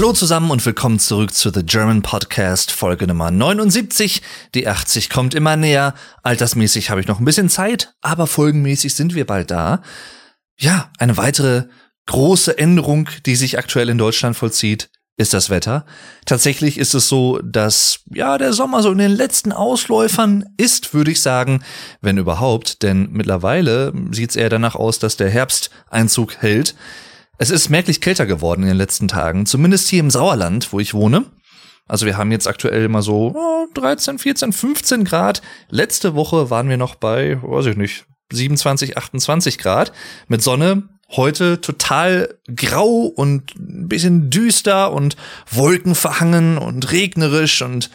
Hallo zusammen und willkommen zurück zu The German Podcast, Folge Nummer 79. Die 80 kommt immer näher. Altersmäßig habe ich noch ein bisschen Zeit, aber folgenmäßig sind wir bald da. Ja, eine weitere große Änderung, die sich aktuell in Deutschland vollzieht, ist das Wetter. Tatsächlich ist es so, dass ja der Sommer so in den letzten Ausläufern ist, würde ich sagen, wenn überhaupt, denn mittlerweile sieht es eher danach aus, dass der Herbst Einzug hält. Es ist merklich kälter geworden in den letzten Tagen, zumindest hier im Sauerland, wo ich wohne. Also wir haben jetzt aktuell immer so oh, 13, 14, 15 Grad. Letzte Woche waren wir noch bei, weiß ich nicht, 27, 28 Grad mit Sonne, heute total grau und ein bisschen düster und wolkenverhangen und regnerisch und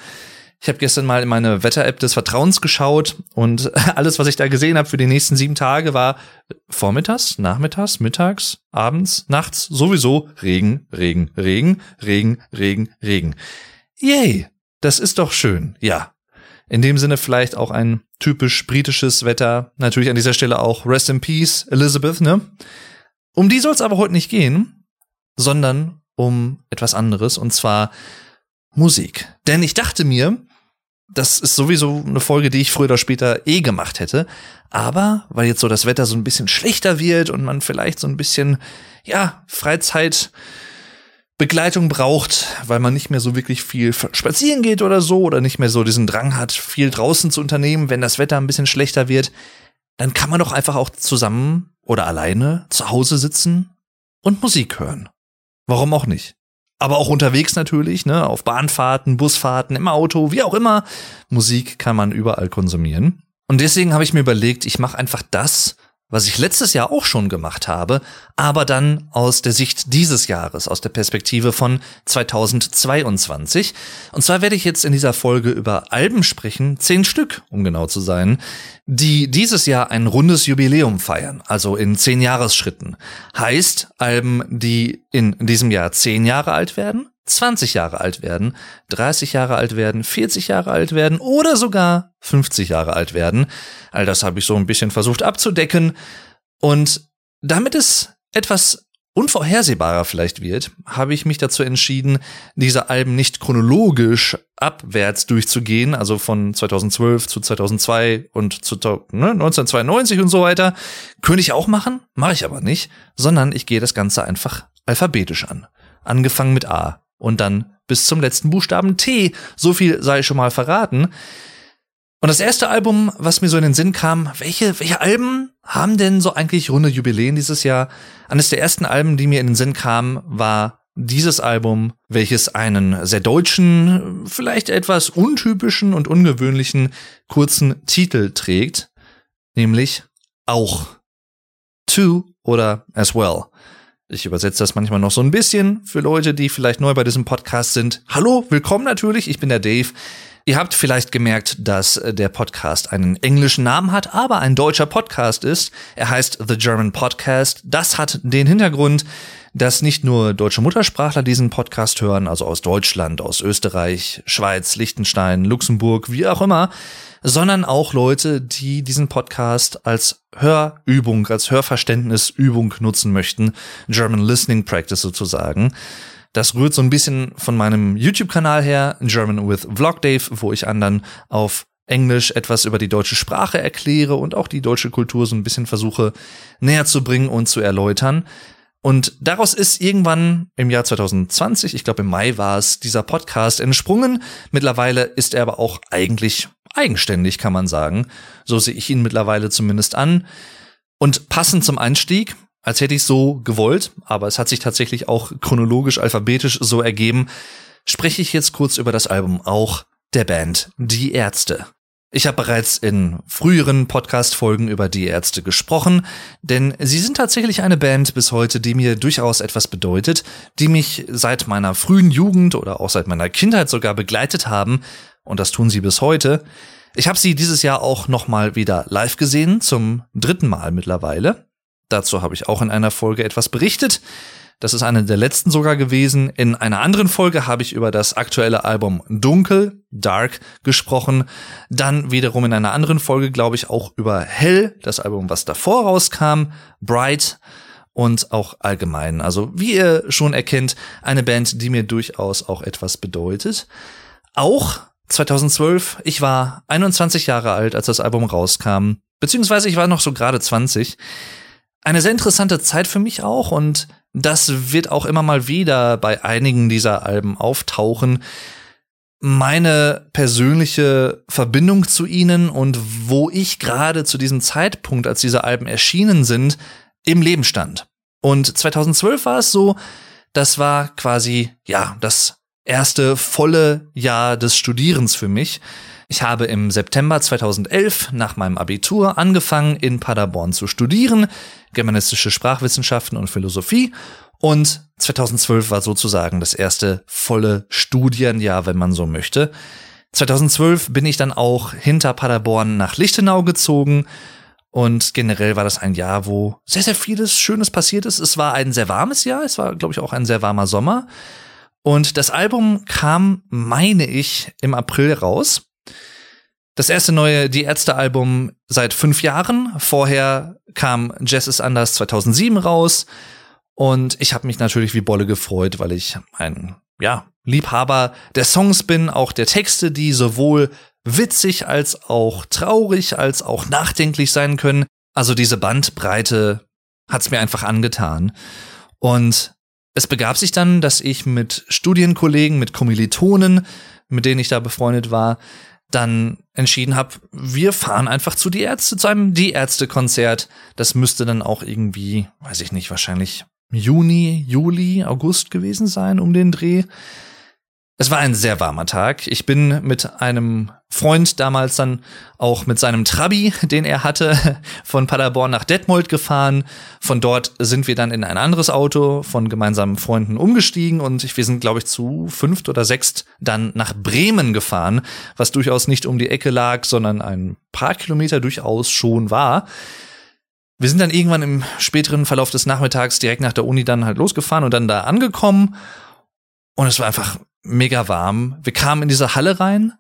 ich habe gestern mal in meine Wetter-App des Vertrauens geschaut und alles, was ich da gesehen habe für die nächsten sieben Tage, war vormittags, nachmittags, mittags, abends, nachts sowieso Regen, Regen, Regen, Regen, Regen, Regen. Yay, das ist doch schön, ja. In dem Sinne vielleicht auch ein typisch britisches Wetter. Natürlich an dieser Stelle auch Rest in Peace, Elizabeth, ne? Um die soll es aber heute nicht gehen, sondern um etwas anderes, und zwar Musik. Denn ich dachte mir, das ist sowieso eine Folge, die ich früher oder später eh gemacht hätte. Aber weil jetzt so das Wetter so ein bisschen schlechter wird und man vielleicht so ein bisschen, ja, Freizeitbegleitung braucht, weil man nicht mehr so wirklich viel spazieren geht oder so oder nicht mehr so diesen Drang hat, viel draußen zu unternehmen, wenn das Wetter ein bisschen schlechter wird, dann kann man doch einfach auch zusammen oder alleine zu Hause sitzen und Musik hören. Warum auch nicht? Aber auch unterwegs natürlich, ne, auf Bahnfahrten, Busfahrten, im Auto, wie auch immer. Musik kann man überall konsumieren. Und deswegen habe ich mir überlegt, ich mache einfach das, was ich letztes Jahr auch schon gemacht habe, aber dann aus der Sicht dieses Jahres, aus der Perspektive von 2022. Und zwar werde ich jetzt in dieser Folge über Alben sprechen, zehn Stück, um genau zu sein, die dieses Jahr ein rundes Jubiläum feiern, also in zehn Jahresschritten. Heißt Alben, die in diesem Jahr zehn Jahre alt werden, 20 Jahre alt werden, 30 Jahre alt werden, 40 Jahre alt werden oder sogar 50 Jahre alt werden. All das habe ich so ein bisschen versucht abzudecken. Und damit es etwas unvorhersehbarer vielleicht wird, habe ich mich dazu entschieden, diese Alben nicht chronologisch abwärts durchzugehen, also von 2012 zu 2002 und zu ne, 1992 und so weiter. Könnte ich auch machen, mache ich aber nicht, sondern ich gehe das Ganze einfach alphabetisch an. Angefangen mit A und dann bis zum letzten Buchstaben T. So viel sei schon mal verraten. Und das erste Album, was mir so in den Sinn kam, welche, welche Alben haben denn so eigentlich runde Jubiläen dieses Jahr? Eines der ersten Alben, die mir in den Sinn kam, war dieses Album, welches einen sehr deutschen, vielleicht etwas untypischen und ungewöhnlichen kurzen Titel trägt, nämlich auch. To oder as well. Ich übersetze das manchmal noch so ein bisschen für Leute, die vielleicht neu bei diesem Podcast sind. Hallo, willkommen natürlich, ich bin der Dave. Ihr habt vielleicht gemerkt, dass äh, der Podcast einen englischen Namen hat, aber ein deutscher Podcast ist. Er heißt The German Podcast. Das hat den Hintergrund, dass nicht nur deutsche Muttersprachler diesen Podcast hören, also aus Deutschland, aus Österreich, Schweiz, Liechtenstein, Luxemburg, wie auch immer, sondern auch Leute, die diesen Podcast als Hörübung, als Hörverständnisübung nutzen möchten, German Listening Practice sozusagen. Das rührt so ein bisschen von meinem YouTube-Kanal her, German with Vlog Dave, wo ich anderen auf Englisch etwas über die deutsche Sprache erkläre und auch die deutsche Kultur so ein bisschen versuche näher zu bringen und zu erläutern. Und daraus ist irgendwann im Jahr 2020, ich glaube im Mai war es, dieser Podcast entsprungen. Mittlerweile ist er aber auch eigentlich eigenständig, kann man sagen. So sehe ich ihn mittlerweile zumindest an. Und passend zum Einstieg, als hätte ich so gewollt, aber es hat sich tatsächlich auch chronologisch, alphabetisch so ergeben, spreche ich jetzt kurz über das Album auch der Band Die Ärzte. Ich habe bereits in früheren Podcast-Folgen über die Ärzte gesprochen, denn sie sind tatsächlich eine Band bis heute, die mir durchaus etwas bedeutet, die mich seit meiner frühen Jugend oder auch seit meiner Kindheit sogar begleitet haben, und das tun sie bis heute. Ich habe sie dieses Jahr auch nochmal wieder live gesehen, zum dritten Mal mittlerweile. Dazu habe ich auch in einer Folge etwas berichtet. Das ist eine der letzten sogar gewesen. In einer anderen Folge habe ich über das aktuelle Album Dunkel, Dark gesprochen. Dann wiederum in einer anderen Folge, glaube ich, auch über Hell, das Album, was davor rauskam, Bright. und auch allgemein. Also wie ihr schon erkennt, eine Band, die mir durchaus auch etwas bedeutet. Auch 2012, ich war 21 Jahre alt, als das Album rauskam, beziehungsweise ich war noch so gerade 20. Eine sehr interessante Zeit für mich auch und das wird auch immer mal wieder bei einigen dieser Alben auftauchen. Meine persönliche Verbindung zu ihnen und wo ich gerade zu diesem Zeitpunkt, als diese Alben erschienen sind, im Leben stand. Und 2012 war es so, das war quasi, ja, das erste volle Jahr des Studierens für mich. Ich habe im September 2011 nach meinem Abitur angefangen, in Paderborn zu studieren, germanistische Sprachwissenschaften und Philosophie. Und 2012 war sozusagen das erste volle Studienjahr, wenn man so möchte. 2012 bin ich dann auch hinter Paderborn nach Lichtenau gezogen. Und generell war das ein Jahr, wo sehr, sehr vieles Schönes passiert ist. Es war ein sehr warmes Jahr. Es war, glaube ich, auch ein sehr warmer Sommer. Und das Album kam, meine ich, im April raus. Das erste neue Die Ärzte-Album seit fünf Jahren. Vorher kam Jazz is Anders 2007 raus. Und ich habe mich natürlich wie Bolle gefreut, weil ich ein, ja, Liebhaber der Songs bin, auch der Texte, die sowohl witzig als auch traurig als auch nachdenklich sein können. Also diese Bandbreite hat's mir einfach angetan. Und es begab sich dann, dass ich mit Studienkollegen, mit Kommilitonen, mit denen ich da befreundet war, dann entschieden habe, wir fahren einfach zu die Ärzte, zu einem Die Ärzte-Konzert. Das müsste dann auch irgendwie, weiß ich nicht, wahrscheinlich Juni, Juli, August gewesen sein, um den Dreh. Es war ein sehr warmer Tag. Ich bin mit einem Freund damals dann auch mit seinem Trabi, den er hatte, von Paderborn nach Detmold gefahren. Von dort sind wir dann in ein anderes Auto von gemeinsamen Freunden umgestiegen und wir sind, glaube ich, zu fünft oder sechst dann nach Bremen gefahren, was durchaus nicht um die Ecke lag, sondern ein paar Kilometer durchaus schon war. Wir sind dann irgendwann im späteren Verlauf des Nachmittags direkt nach der Uni dann halt losgefahren und dann da angekommen. Und es war einfach mega warm. Wir kamen in diese Halle rein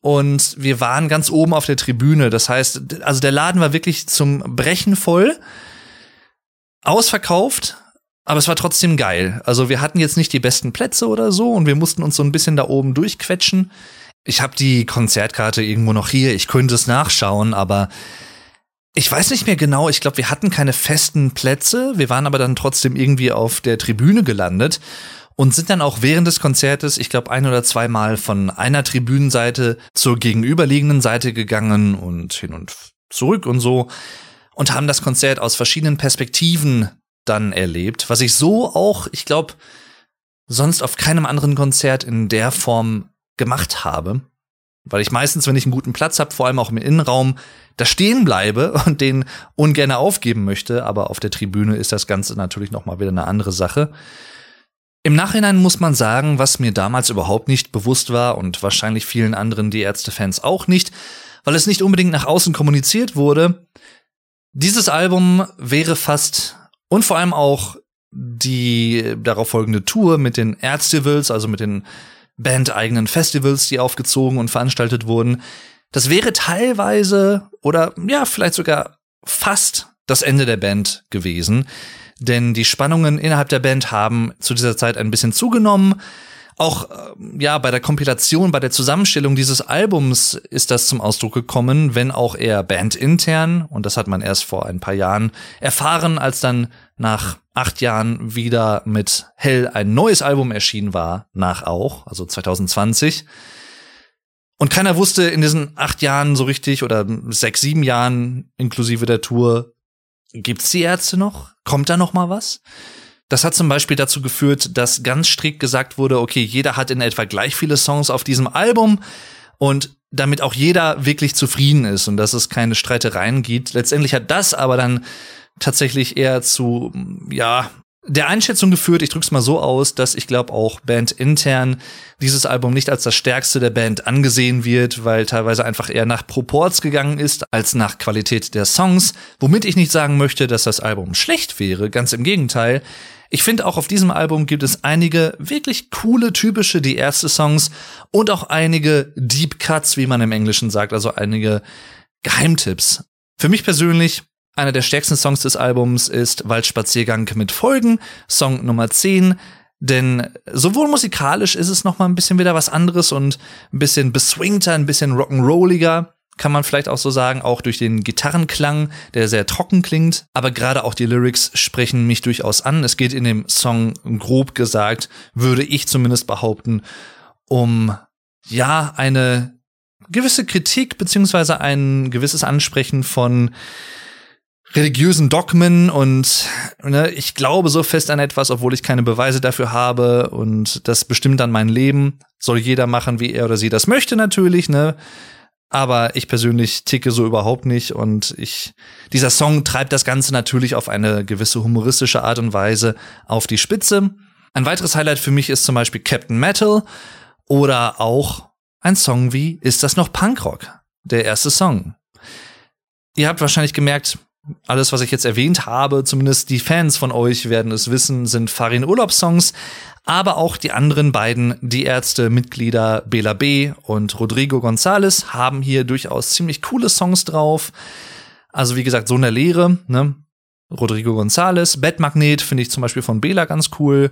und wir waren ganz oben auf der Tribüne. Das heißt, also der Laden war wirklich zum Brechen voll, ausverkauft, aber es war trotzdem geil. Also wir hatten jetzt nicht die besten Plätze oder so und wir mussten uns so ein bisschen da oben durchquetschen. Ich habe die Konzertkarte irgendwo noch hier. Ich könnte es nachschauen, aber ich weiß nicht mehr genau. Ich glaube, wir hatten keine festen Plätze. Wir waren aber dann trotzdem irgendwie auf der Tribüne gelandet und sind dann auch während des Konzertes, ich glaube, ein oder zweimal von einer Tribünenseite zur gegenüberliegenden Seite gegangen und hin und zurück und so und haben das Konzert aus verschiedenen Perspektiven dann erlebt, was ich so auch, ich glaube, sonst auf keinem anderen Konzert in der Form gemacht habe. Weil ich meistens, wenn ich einen guten Platz habe, vor allem auch im Innenraum, da stehen bleibe und den ungern aufgeben möchte. Aber auf der Tribüne ist das Ganze natürlich noch mal wieder eine andere Sache. Im Nachhinein muss man sagen, was mir damals überhaupt nicht bewusst war und wahrscheinlich vielen anderen Die Ärzte-Fans auch nicht, weil es nicht unbedingt nach außen kommuniziert wurde. Dieses Album wäre fast und vor allem auch die darauf folgende Tour mit den Ärztivals, also mit den bandeigenen Festivals, die aufgezogen und veranstaltet wurden, das wäre teilweise oder ja, vielleicht sogar fast das Ende der Band gewesen denn die Spannungen innerhalb der Band haben zu dieser Zeit ein bisschen zugenommen. Auch äh, ja, bei der Kompilation, bei der Zusammenstellung dieses Albums ist das zum Ausdruck gekommen, wenn auch eher bandintern. Und das hat man erst vor ein paar Jahren erfahren, als dann nach acht Jahren wieder mit Hell ein neues Album erschienen war, nach auch, also 2020. Und keiner wusste in diesen acht Jahren so richtig oder sechs, sieben Jahren inklusive der Tour, Gibt's die Ärzte noch? Kommt da noch mal was? Das hat zum Beispiel dazu geführt, dass ganz strikt gesagt wurde, okay, jeder hat in etwa gleich viele Songs auf diesem Album und damit auch jeder wirklich zufrieden ist und dass es keine Streitereien gibt. Letztendlich hat das aber dann tatsächlich eher zu, ja, der Einschätzung geführt, ich drück's mal so aus, dass ich glaube auch Band intern dieses Album nicht als das stärkste der Band angesehen wird, weil teilweise einfach eher nach Proports gegangen ist als nach Qualität der Songs, womit ich nicht sagen möchte, dass das Album schlecht wäre, ganz im Gegenteil. Ich finde auch auf diesem Album gibt es einige wirklich coole, typische die erste Songs und auch einige Deep Cuts, wie man im Englischen sagt, also einige Geheimtipps. Für mich persönlich Einer der stärksten Songs des Albums ist Waldspaziergang mit Folgen, Song Nummer 10. Denn sowohl musikalisch ist es noch mal ein bisschen wieder was anderes und ein bisschen beswingter, ein bisschen rock'n'rolliger, kann man vielleicht auch so sagen, auch durch den Gitarrenklang, der sehr trocken klingt. Aber gerade auch die Lyrics sprechen mich durchaus an. Es geht in dem Song grob gesagt, würde ich zumindest behaupten, um ja eine gewisse Kritik beziehungsweise ein gewisses Ansprechen von religiösen Dogmen und ne, ich glaube so fest an etwas, obwohl ich keine Beweise dafür habe und das bestimmt dann mein Leben. Soll jeder machen, wie er oder sie das möchte natürlich, ne? Aber ich persönlich ticke so überhaupt nicht und ich, dieser Song treibt das Ganze natürlich auf eine gewisse humoristische Art und Weise auf die Spitze. Ein weiteres Highlight für mich ist zum Beispiel Captain Metal oder auch ein Song wie Ist das noch Punkrock? Der erste Song. Ihr habt wahrscheinlich gemerkt, alles, was ich jetzt erwähnt habe, zumindest die Fans von euch werden es wissen, sind Farin Urlaubssongs, aber auch die anderen beiden Die Ärzte-Mitglieder Bela B. und Rodrigo González haben hier durchaus ziemlich coole Songs drauf. Also wie gesagt, so eine Lehre, ne? Rodrigo González, Bettmagnet finde ich zum Beispiel von Bela ganz cool.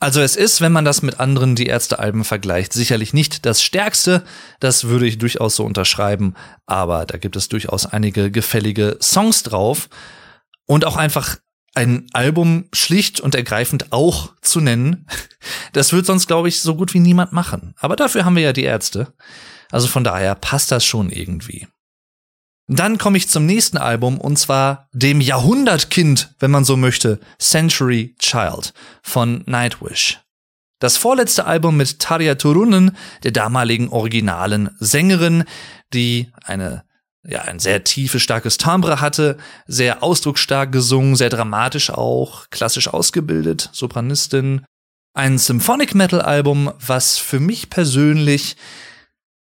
Also es ist, wenn man das mit anderen Die Ärzte-Alben vergleicht, sicherlich nicht das stärkste. Das würde ich durchaus so unterschreiben. Aber da gibt es durchaus einige gefällige Songs drauf. Und auch einfach ein Album schlicht und ergreifend auch zu nennen. Das wird sonst, glaube ich, so gut wie niemand machen. Aber dafür haben wir ja die Ärzte. Also von daher passt das schon irgendwie. Dann komme ich zum nächsten Album und zwar dem Jahrhundertkind, wenn man so möchte, Century Child von Nightwish. Das vorletzte Album mit Tarja Turunen, der damaligen originalen Sängerin, die eine ja, ein sehr tiefes, starkes Timbre hatte, sehr ausdrucksstark gesungen, sehr dramatisch auch, klassisch ausgebildet, Sopranistin. Ein Symphonic Metal Album, was für mich persönlich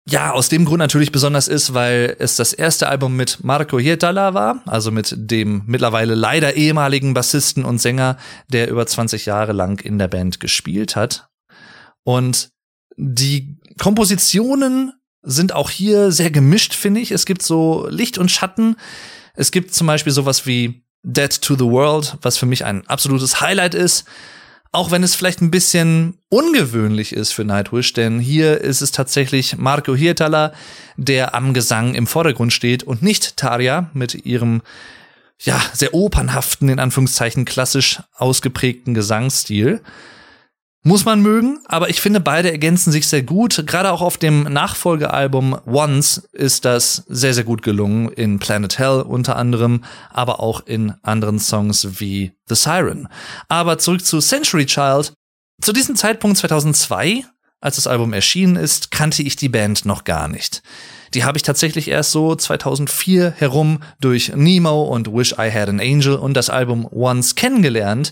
ja, aus dem Grund natürlich besonders ist, weil es das erste Album mit Marco Hietala war, also mit dem mittlerweile leider ehemaligen Bassisten und Sänger, der über 20 Jahre lang in der Band gespielt hat. Und die Kompositionen sind auch hier sehr gemischt, finde ich. Es gibt so Licht und Schatten. Es gibt zum Beispiel sowas wie Dead to the World, was für mich ein absolutes Highlight ist. Auch wenn es vielleicht ein bisschen ungewöhnlich ist für Nightwish, denn hier ist es tatsächlich Marco Hirtala, der am Gesang im Vordergrund steht und nicht Tarja mit ihrem ja, sehr opernhaften, in Anführungszeichen klassisch ausgeprägten Gesangsstil. Muss man mögen, aber ich finde, beide ergänzen sich sehr gut. Gerade auch auf dem Nachfolgealbum Once ist das sehr, sehr gut gelungen. In Planet Hell unter anderem, aber auch in anderen Songs wie The Siren. Aber zurück zu Century Child. Zu diesem Zeitpunkt 2002, als das Album erschienen ist, kannte ich die Band noch gar nicht. Die habe ich tatsächlich erst so 2004 herum durch Nemo und Wish I Had an Angel und das Album Once kennengelernt.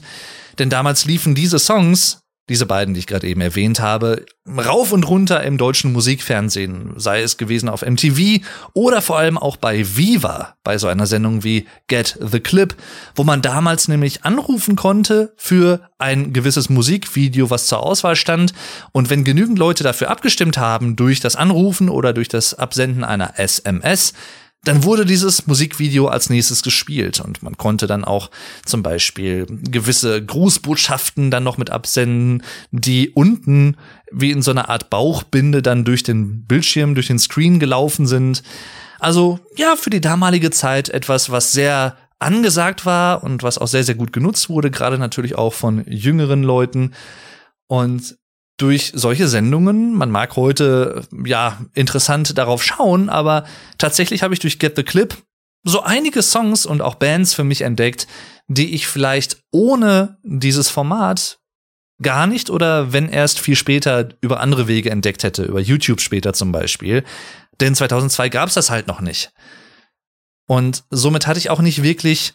Denn damals liefen diese Songs diese beiden, die ich gerade eben erwähnt habe, rauf und runter im deutschen Musikfernsehen, sei es gewesen auf MTV oder vor allem auch bei Viva, bei so einer Sendung wie Get the Clip, wo man damals nämlich anrufen konnte für ein gewisses Musikvideo, was zur Auswahl stand. Und wenn genügend Leute dafür abgestimmt haben, durch das Anrufen oder durch das Absenden einer SMS, dann wurde dieses Musikvideo als nächstes gespielt und man konnte dann auch zum Beispiel gewisse Grußbotschaften dann noch mit absenden, die unten wie in so einer Art Bauchbinde dann durch den Bildschirm, durch den Screen gelaufen sind. Also ja, für die damalige Zeit etwas, was sehr angesagt war und was auch sehr, sehr gut genutzt wurde, gerade natürlich auch von jüngeren Leuten. Und durch solche Sendungen. Man mag heute ja interessant darauf schauen, aber tatsächlich habe ich durch Get the Clip so einige Songs und auch Bands für mich entdeckt, die ich vielleicht ohne dieses Format gar nicht oder wenn erst viel später über andere Wege entdeckt hätte, über YouTube später zum Beispiel. Denn 2002 gab es das halt noch nicht. Und somit hatte ich auch nicht wirklich,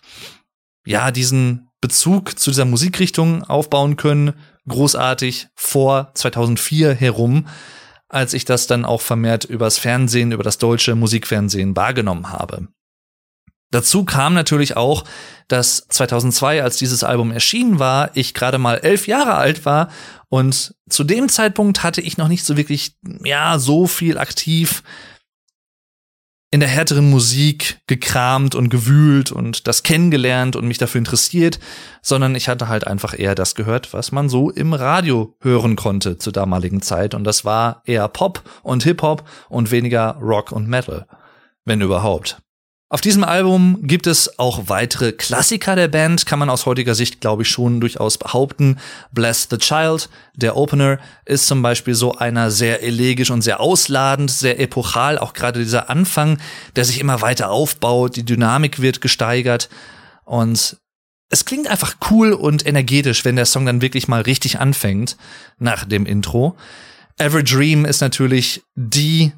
ja, diesen Bezug zu dieser Musikrichtung aufbauen können, großartig vor 2004 herum, als ich das dann auch vermehrt übers Fernsehen, über das deutsche Musikfernsehen wahrgenommen habe. Dazu kam natürlich auch, dass 2002, als dieses Album erschienen war, ich gerade mal elf Jahre alt war und zu dem Zeitpunkt hatte ich noch nicht so wirklich, ja, so viel aktiv in der härteren Musik gekramt und gewühlt und das kennengelernt und mich dafür interessiert, sondern ich hatte halt einfach eher das gehört, was man so im Radio hören konnte zur damaligen Zeit. Und das war eher Pop und Hip-Hop und weniger Rock und Metal, wenn überhaupt. Auf diesem Album gibt es auch weitere Klassiker der Band, kann man aus heutiger Sicht, glaube ich, schon durchaus behaupten. Bless the Child, der Opener, ist zum Beispiel so einer sehr elegisch und sehr ausladend, sehr epochal, auch gerade dieser Anfang, der sich immer weiter aufbaut, die Dynamik wird gesteigert und es klingt einfach cool und energetisch, wenn der Song dann wirklich mal richtig anfängt nach dem Intro. Every Dream ist natürlich die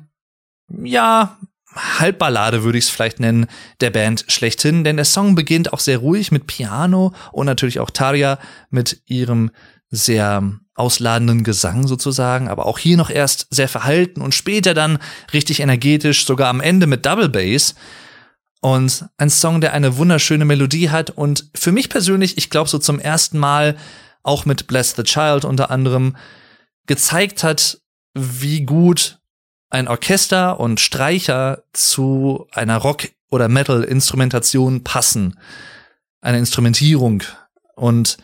ja, Halbballade würde ich es vielleicht nennen, der Band schlechthin, denn der Song beginnt auch sehr ruhig mit Piano und natürlich auch Tarja mit ihrem sehr ausladenden Gesang sozusagen, aber auch hier noch erst sehr verhalten und später dann richtig energetisch, sogar am Ende mit Double Bass. Und ein Song, der eine wunderschöne Melodie hat und für mich persönlich, ich glaube so zum ersten Mal, auch mit Bless the Child unter anderem, gezeigt hat, wie gut ein Orchester und Streicher zu einer Rock- oder Metal-Instrumentation passen. Eine Instrumentierung. Und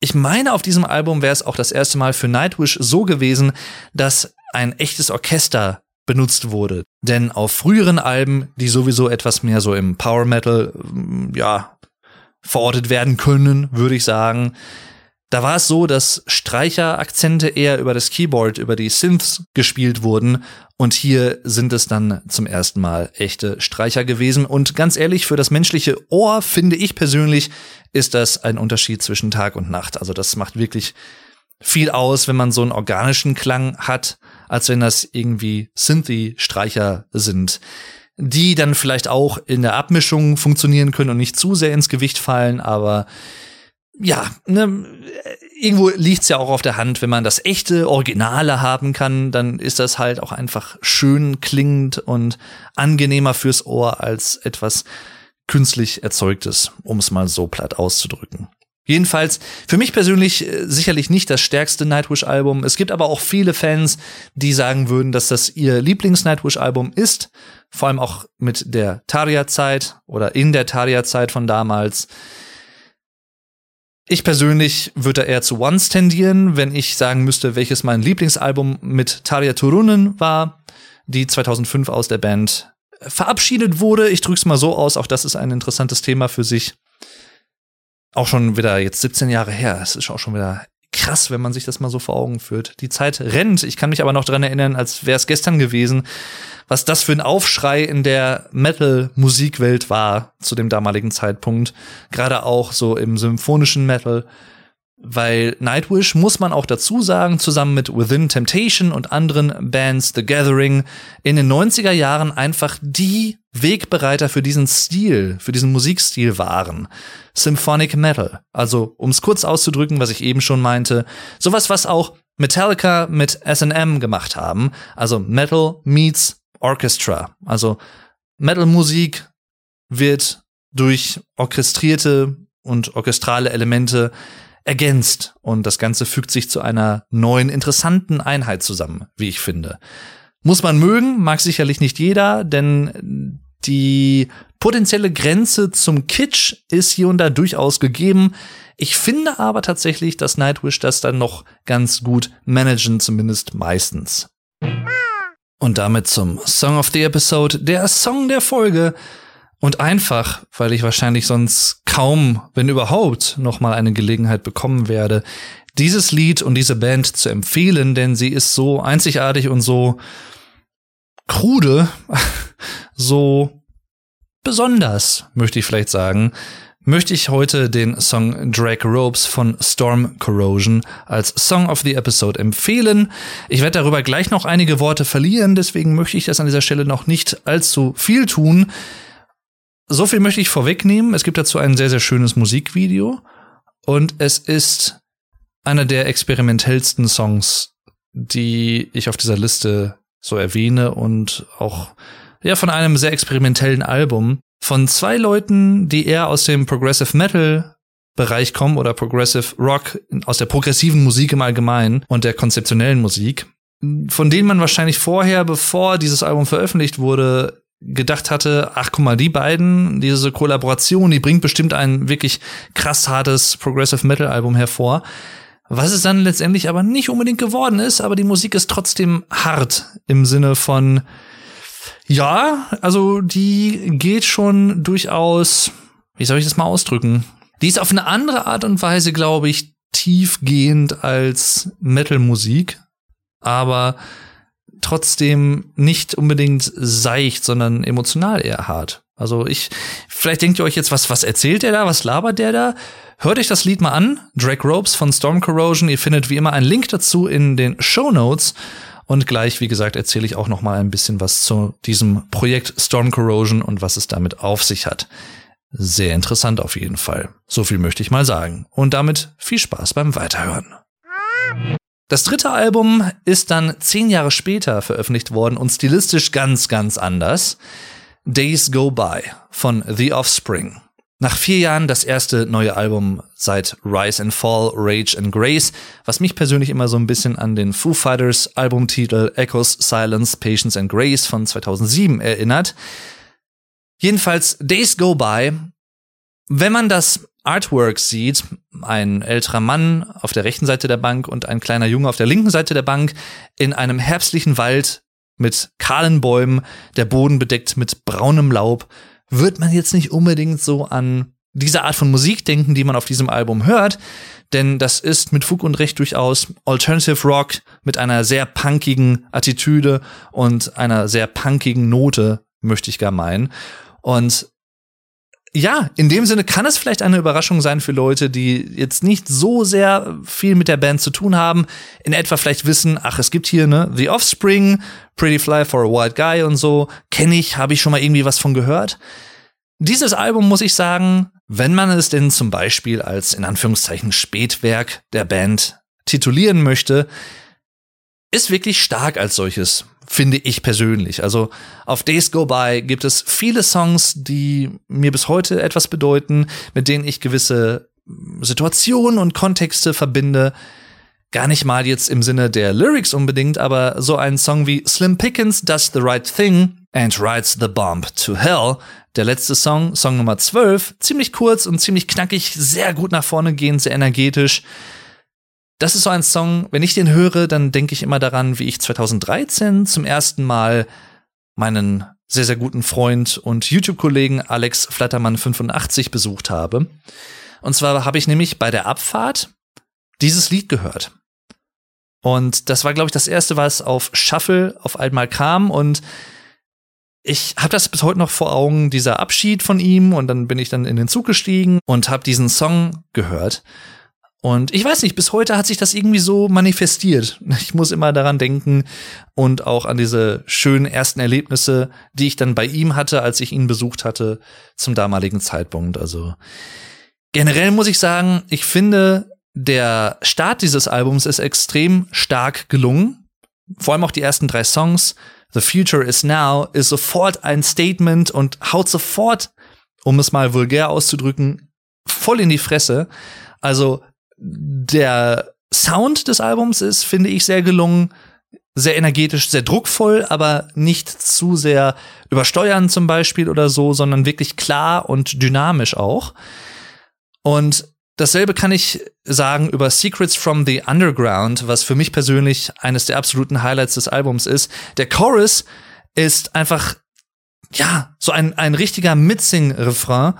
ich meine, auf diesem Album wäre es auch das erste Mal für Nightwish so gewesen, dass ein echtes Orchester benutzt wurde. Denn auf früheren Alben, die sowieso etwas mehr so im Power Metal, ja, verortet werden können, würde ich sagen, da war es so, dass Streicherakzente eher über das Keyboard, über die Synths gespielt wurden. Und hier sind es dann zum ersten Mal echte Streicher gewesen. Und ganz ehrlich, für das menschliche Ohr, finde ich persönlich, ist das ein Unterschied zwischen Tag und Nacht. Also das macht wirklich viel aus, wenn man so einen organischen Klang hat, als wenn das irgendwie Synthi-Streicher sind die dann vielleicht auch in der Abmischung funktionieren können und nicht zu sehr ins Gewicht fallen, aber ja, ne, irgendwo liegt's ja auch auf der Hand, wenn man das echte Originale haben kann, dann ist das halt auch einfach schön klingend und angenehmer fürs Ohr als etwas künstlich erzeugtes, um es mal so platt auszudrücken. Jedenfalls für mich persönlich äh, sicherlich nicht das stärkste Nightwish-Album. Es gibt aber auch viele Fans, die sagen würden, dass das ihr Lieblings-Nightwish-Album ist. Vor allem auch mit der Taria-Zeit oder in der Taria-Zeit von damals. Ich persönlich würde eher zu Once tendieren, wenn ich sagen müsste, welches mein Lieblingsalbum mit Tarja Turunen war, die 2005 aus der Band verabschiedet wurde. Ich drück's mal so aus, auch das ist ein interessantes Thema für sich. Auch schon wieder jetzt 17 Jahre her. Es ist auch schon wieder krass, wenn man sich das mal so vor Augen führt. Die Zeit rennt. Ich kann mich aber noch dran erinnern, als wäre es gestern gewesen, was das für ein Aufschrei in der Metal-Musikwelt war zu dem damaligen Zeitpunkt. Gerade auch so im symphonischen Metal. Weil Nightwish, muss man auch dazu sagen, zusammen mit Within Temptation und anderen Bands, The Gathering, in den 90er Jahren einfach die Wegbereiter für diesen Stil, für diesen Musikstil waren. Symphonic Metal. Also, um es kurz auszudrücken, was ich eben schon meinte, sowas, was auch Metallica mit SM gemacht haben. Also Metal meets Orchestra. Also Metal-Musik wird durch orchestrierte und orchestrale Elemente ergänzt und das Ganze fügt sich zu einer neuen, interessanten Einheit zusammen, wie ich finde. Muss man mögen, mag sicherlich nicht jeder, denn die potenzielle Grenze zum Kitsch ist hier und da durchaus gegeben. Ich finde aber tatsächlich, dass Nightwish das dann noch ganz gut managen, zumindest meistens. Und damit zum Song of the Episode, der Song der Folge. Und einfach, weil ich wahrscheinlich sonst kaum, wenn überhaupt, noch mal eine Gelegenheit bekommen werde, dieses Lied und diese Band zu empfehlen, denn sie ist so einzigartig und so krude, so besonders, möchte ich vielleicht sagen, möchte ich heute den Song Drag Ropes von Storm Corrosion als Song of the Episode empfehlen. Ich werde darüber gleich noch einige Worte verlieren, deswegen möchte ich das an dieser Stelle noch nicht allzu viel tun. So viel möchte ich vorwegnehmen. Es gibt dazu ein sehr, sehr schönes Musikvideo. Und es ist einer der experimentellsten Songs, die ich auf dieser Liste so erwähne und auch ja von einem sehr experimentellen Album. Von zwei Leuten, die eher aus dem Progressive Metal Bereich kommen oder Progressive Rock aus der progressiven Musik im Allgemeinen und der konzeptionellen Musik, von denen man wahrscheinlich vorher, bevor dieses Album veröffentlicht wurde, gedacht hatte, ach guck mal, die beiden, diese Kollaboration, die bringt bestimmt ein wirklich krass hartes Progressive Metal Album hervor. Was es dann letztendlich aber nicht unbedingt geworden ist, aber die Musik ist trotzdem hart im Sinne von, ja, also die geht schon durchaus, wie soll ich das mal ausdrücken? Die ist auf eine andere Art und Weise, glaube ich, tiefgehend als Metal-Musik, aber trotzdem nicht unbedingt seicht, sondern emotional eher hart. Also ich, vielleicht denkt ihr euch jetzt, was, was erzählt der da? Was labert der da? Hört euch das Lied mal an. Drake Ropes von Storm Corrosion. Ihr findet wie immer einen Link dazu in den Show Notes. Und gleich, wie gesagt, erzähle ich auch noch mal ein bisschen was zu diesem Projekt Storm Corrosion und was es damit auf sich hat. Sehr interessant auf jeden Fall. So viel möchte ich mal sagen. Und damit viel Spaß beim Weiterhören. Das dritte Album ist dann zehn Jahre später veröffentlicht worden und stilistisch ganz, ganz anders. Days Go By von The Offspring. Nach vier Jahren das erste neue Album seit Rise and Fall, Rage and Grace, was mich persönlich immer so ein bisschen an den Foo Fighters Albumtitel Echoes, Silence, Patience and Grace von 2007 erinnert. Jedenfalls Days Go By. Wenn man das Artwork sieht, ein älterer Mann auf der rechten Seite der Bank und ein kleiner Junge auf der linken Seite der Bank in einem herbstlichen Wald mit kahlen Bäumen, der Boden bedeckt mit braunem Laub, wird man jetzt nicht unbedingt so an diese Art von Musik denken, die man auf diesem Album hört, denn das ist mit Fug und Recht durchaus Alternative Rock mit einer sehr punkigen Attitüde und einer sehr punkigen Note, möchte ich gar meinen. Und ja, in dem Sinne kann es vielleicht eine Überraschung sein für Leute, die jetzt nicht so sehr viel mit der Band zu tun haben, in etwa vielleicht wissen, ach, es gibt hier ne The Offspring, Pretty Fly for a Wild Guy und so, kenne ich, habe ich schon mal irgendwie was von gehört. Dieses Album muss ich sagen, wenn man es denn zum Beispiel als in Anführungszeichen Spätwerk der Band titulieren möchte, ist wirklich stark als solches finde ich persönlich. Also auf Days Go By gibt es viele Songs, die mir bis heute etwas bedeuten, mit denen ich gewisse Situationen und Kontexte verbinde. Gar nicht mal jetzt im Sinne der Lyrics unbedingt, aber so ein Song wie Slim Pickens Does the Right Thing and Rides the Bomb to Hell. Der letzte Song, Song Nummer 12, ziemlich kurz und ziemlich knackig, sehr gut nach vorne gehend, sehr energetisch das ist so ein Song, wenn ich den höre, dann denke ich immer daran, wie ich 2013 zum ersten Mal meinen sehr, sehr guten Freund und YouTube-Kollegen Alex Flattermann85 besucht habe. Und zwar habe ich nämlich bei der Abfahrt dieses Lied gehört. Und das war, glaube ich, das erste, was auf Shuffle auf einmal kam. Und ich habe das bis heute noch vor Augen, dieser Abschied von ihm. Und dann bin ich dann in den Zug gestiegen und habe diesen Song gehört. Und ich weiß nicht, bis heute hat sich das irgendwie so manifestiert. Ich muss immer daran denken und auch an diese schönen ersten Erlebnisse, die ich dann bei ihm hatte, als ich ihn besucht hatte zum damaligen Zeitpunkt. Also generell muss ich sagen, ich finde, der Start dieses Albums ist extrem stark gelungen. Vor allem auch die ersten drei Songs. The Future is Now ist sofort ein Statement und haut sofort, um es mal vulgär auszudrücken, voll in die Fresse. Also der Sound des Albums ist, finde ich, sehr gelungen, sehr energetisch, sehr druckvoll, aber nicht zu sehr übersteuern zum Beispiel oder so, sondern wirklich klar und dynamisch auch. Und dasselbe kann ich sagen über Secrets from the Underground, was für mich persönlich eines der absoluten Highlights des Albums ist. Der Chorus ist einfach, ja, so ein, ein richtiger Mitsing-Refrain,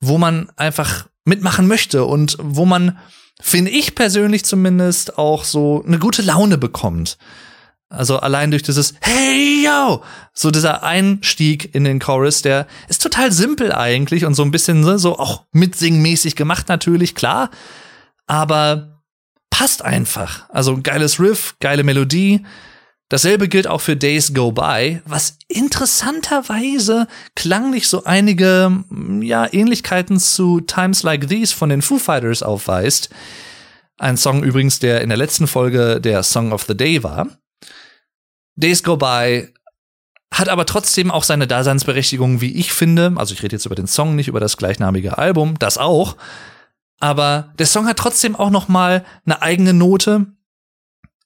wo man einfach mitmachen möchte und wo man finde ich persönlich zumindest auch so eine gute Laune bekommt. Also allein durch dieses Hey yo, so dieser Einstieg in den Chorus, der ist total simpel eigentlich und so ein bisschen ne, so auch mitsingmäßig gemacht natürlich, klar, aber passt einfach. Also geiles Riff, geile Melodie, Dasselbe gilt auch für Days Go By, was interessanterweise klanglich so einige ja, Ähnlichkeiten zu Times Like These von den Foo Fighters aufweist. Ein Song übrigens, der in der letzten Folge der Song of the Day war. Days Go By hat aber trotzdem auch seine Daseinsberechtigung, wie ich finde. Also ich rede jetzt über den Song, nicht über das gleichnamige Album, das auch. Aber der Song hat trotzdem auch noch mal eine eigene Note,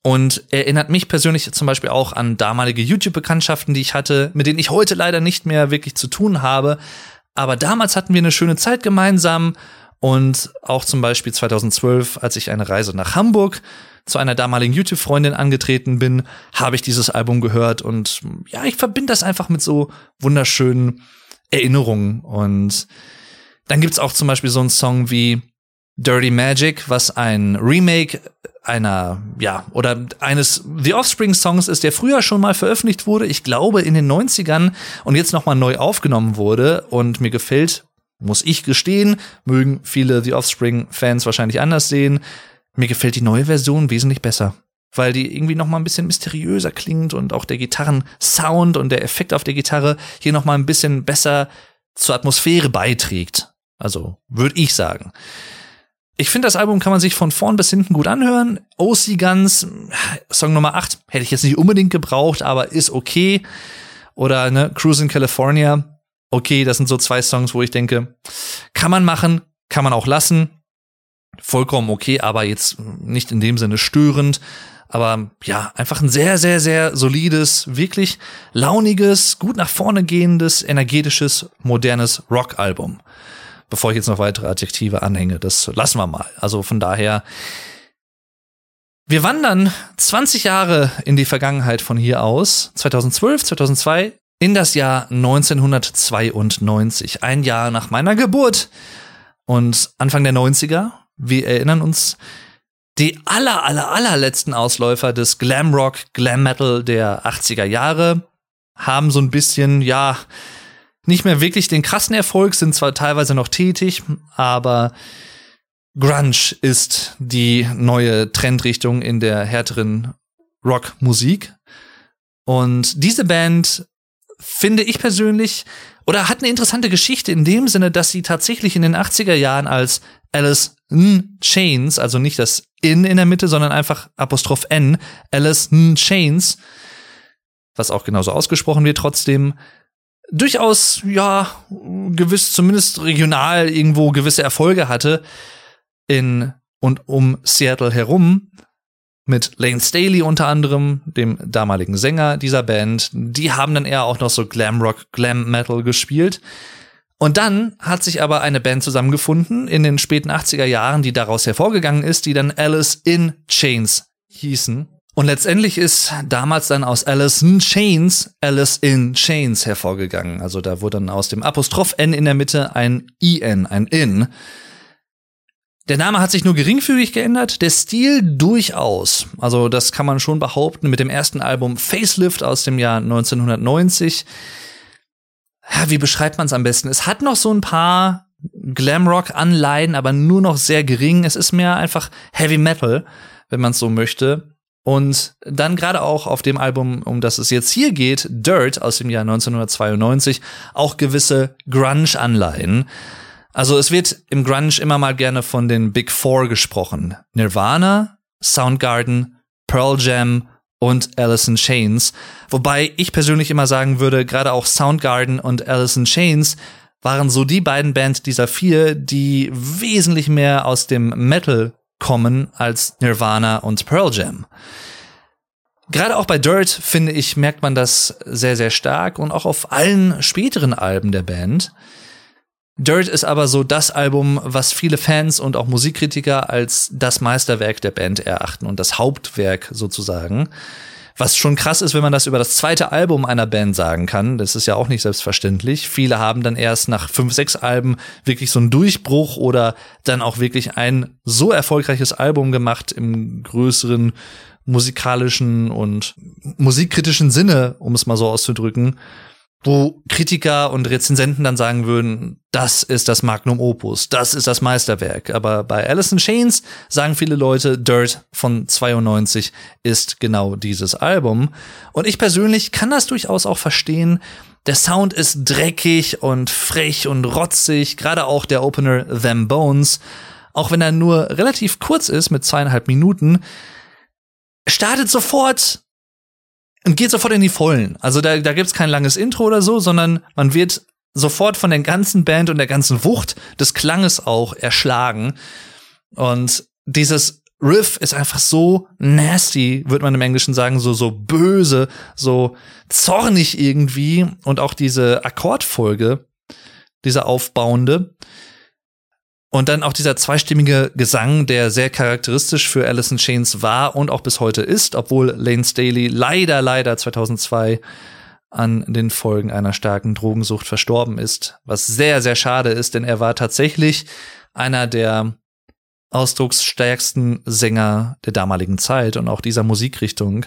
und erinnert mich persönlich zum Beispiel auch an damalige YouTube-Bekanntschaften, die ich hatte, mit denen ich heute leider nicht mehr wirklich zu tun habe. Aber damals hatten wir eine schöne Zeit gemeinsam. Und auch zum Beispiel 2012, als ich eine Reise nach Hamburg zu einer damaligen YouTube-Freundin angetreten bin, habe ich dieses Album gehört. Und ja, ich verbinde das einfach mit so wunderschönen Erinnerungen. Und dann gibt's auch zum Beispiel so einen Song wie Dirty Magic, was ein Remake einer, ja, oder eines The Offspring Songs ist, der früher schon mal veröffentlicht wurde, ich glaube in den 90ern und jetzt nochmal neu aufgenommen wurde und mir gefällt, muss ich gestehen, mögen viele The Offspring Fans wahrscheinlich anders sehen, mir gefällt die neue Version wesentlich besser. Weil die irgendwie noch mal ein bisschen mysteriöser klingt und auch der Gitarrensound und der Effekt auf der Gitarre hier noch mal ein bisschen besser zur Atmosphäre beiträgt. Also, würde ich sagen. Ich finde, das Album kann man sich von vorn bis hinten gut anhören. OC Guns, Song Nummer 8, hätte ich jetzt nicht unbedingt gebraucht, aber ist okay. Oder ne, Cruise in California, okay, das sind so zwei Songs, wo ich denke, kann man machen, kann man auch lassen. Vollkommen okay, aber jetzt nicht in dem Sinne störend. Aber ja, einfach ein sehr, sehr, sehr solides, wirklich launiges, gut nach vorne gehendes, energetisches, modernes Rock-Album bevor ich jetzt noch weitere Adjektive anhänge. Das lassen wir mal. Also von daher, wir wandern 20 Jahre in die Vergangenheit von hier aus, 2012, 2002, in das Jahr 1992, ein Jahr nach meiner Geburt. Und Anfang der 90er, wir erinnern uns, die aller, aller, allerletzten Ausläufer des Glamrock, Glam Metal der 80er Jahre haben so ein bisschen, ja, nicht mehr wirklich den krassen Erfolg, sind zwar teilweise noch tätig, aber Grunge ist die neue Trendrichtung in der härteren Rockmusik. Und diese Band finde ich persönlich oder hat eine interessante Geschichte in dem Sinne, dass sie tatsächlich in den 80er Jahren als Alice N Chains, also nicht das In in der Mitte, sondern einfach Apostroph N, Alice N Chains, was auch genauso ausgesprochen wird, trotzdem durchaus, ja, gewiss, zumindest regional irgendwo gewisse Erfolge hatte in und um Seattle herum mit Lane Staley unter anderem, dem damaligen Sänger dieser Band. Die haben dann eher auch noch so Glam Rock, Glam Metal gespielt. Und dann hat sich aber eine Band zusammengefunden in den späten 80er Jahren, die daraus hervorgegangen ist, die dann Alice in Chains hießen. Und letztendlich ist damals dann aus Alice in Chains Alice in Chains hervorgegangen. Also da wurde dann aus dem Apostroph N in der Mitte ein IN, ein In. Der Name hat sich nur geringfügig geändert, der Stil durchaus. Also das kann man schon behaupten mit dem ersten Album Facelift aus dem Jahr 1990. Ja, wie beschreibt man es am besten? Es hat noch so ein paar Glamrock-Anleihen, aber nur noch sehr gering. Es ist mehr einfach Heavy Metal, wenn man es so möchte. Und dann gerade auch auf dem Album, um das es jetzt hier geht, Dirt aus dem Jahr 1992, auch gewisse Grunge-Anleihen. Also es wird im Grunge immer mal gerne von den Big Four gesprochen. Nirvana, Soundgarden, Pearl Jam und Alice in Chains. Wobei ich persönlich immer sagen würde, gerade auch Soundgarden und Alice in Chains waren so die beiden Bands dieser vier, die wesentlich mehr aus dem Metal kommen als Nirvana und Pearl Jam. Gerade auch bei Dirt, finde ich, merkt man das sehr, sehr stark und auch auf allen späteren Alben der Band. Dirt ist aber so das Album, was viele Fans und auch Musikkritiker als das Meisterwerk der Band erachten und das Hauptwerk sozusagen. Was schon krass ist, wenn man das über das zweite Album einer Band sagen kann. Das ist ja auch nicht selbstverständlich. Viele haben dann erst nach fünf, sechs Alben wirklich so einen Durchbruch oder dann auch wirklich ein so erfolgreiches Album gemacht im größeren musikalischen und musikkritischen Sinne, um es mal so auszudrücken, wo Kritiker und Rezensenten dann sagen würden, das ist das Magnum Opus, das ist das Meisterwerk. Aber bei Alison Chains sagen viele Leute, Dirt von 92 ist genau dieses Album. Und ich persönlich kann das durchaus auch verstehen. Der Sound ist dreckig und frech und rotzig, gerade auch der Opener Them Bones. Auch wenn er nur relativ kurz ist mit zweieinhalb Minuten, startet sofort und geht sofort in die Vollen. Also da, da gibt's kein langes Intro oder so, sondern man wird sofort von der ganzen Band und der ganzen Wucht des Klanges auch erschlagen. Und dieses Riff ist einfach so nasty, wird man im Englischen sagen, so, so böse, so zornig irgendwie. Und auch diese Akkordfolge, diese aufbauende. Und dann auch dieser zweistimmige Gesang, der sehr charakteristisch für Alice in Chains war und auch bis heute ist, obwohl Lane Staley leider, leider 2002 an den Folgen einer starken Drogensucht verstorben ist. Was sehr, sehr schade ist, denn er war tatsächlich einer der ausdrucksstärksten Sänger der damaligen Zeit und auch dieser Musikrichtung.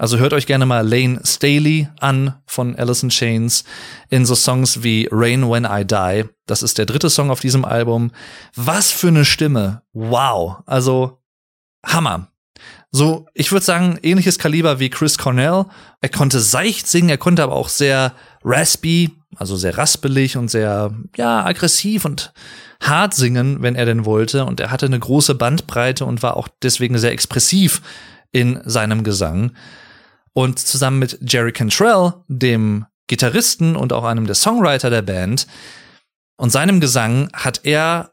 Also hört euch gerne mal Lane Staley an von Alice in Chains in so Songs wie Rain When I Die. Das ist der dritte Song auf diesem Album. Was für eine Stimme. Wow. Also Hammer. So, ich würde sagen, ähnliches Kaliber wie Chris Cornell. Er konnte seicht singen, er konnte aber auch sehr raspy, also sehr raspelig und sehr, ja, aggressiv und hart singen, wenn er denn wollte. Und er hatte eine große Bandbreite und war auch deswegen sehr expressiv in seinem Gesang. Und zusammen mit Jerry Cantrell, dem Gitarristen und auch einem der Songwriter der Band, und seinem Gesang hat er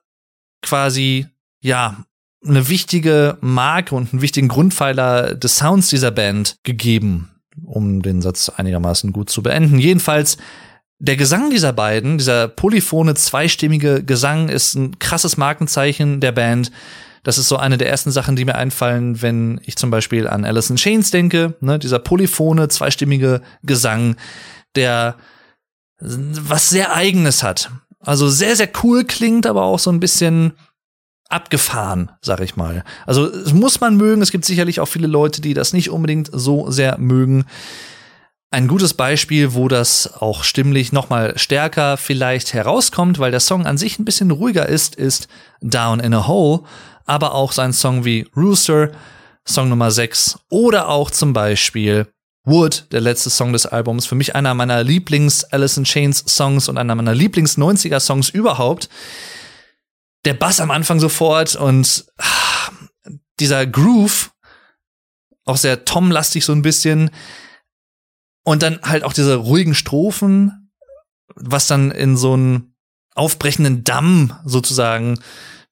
quasi, ja, eine wichtige Marke und einen wichtigen Grundpfeiler des Sounds dieser Band gegeben, um den Satz einigermaßen gut zu beenden. Jedenfalls der Gesang dieser beiden, dieser polyphone zweistimmige Gesang ist ein krasses Markenzeichen der Band. Das ist so eine der ersten Sachen, die mir einfallen, wenn ich zum Beispiel an Alice in Chains denke. Ne, dieser polyphone zweistimmige Gesang, der was sehr eigenes hat. Also sehr, sehr cool klingt, aber auch so ein bisschen abgefahren, sag ich mal. Also es muss man mögen. Es gibt sicherlich auch viele Leute, die das nicht unbedingt so sehr mögen. Ein gutes Beispiel, wo das auch stimmlich noch mal stärker vielleicht herauskommt, weil der Song an sich ein bisschen ruhiger ist, ist Down in a Hole, aber auch sein Song wie Rooster, Song Nummer 6 oder auch zum Beispiel Wood, der letzte Song des Albums, für mich einer meiner Lieblings Alice in Chains Songs und einer meiner Lieblings 90er Songs überhaupt der Bass am Anfang sofort und ah, dieser Groove, auch sehr Tom-lastig so ein bisschen. Und dann halt auch diese ruhigen Strophen, was dann in so einen aufbrechenden Damm sozusagen,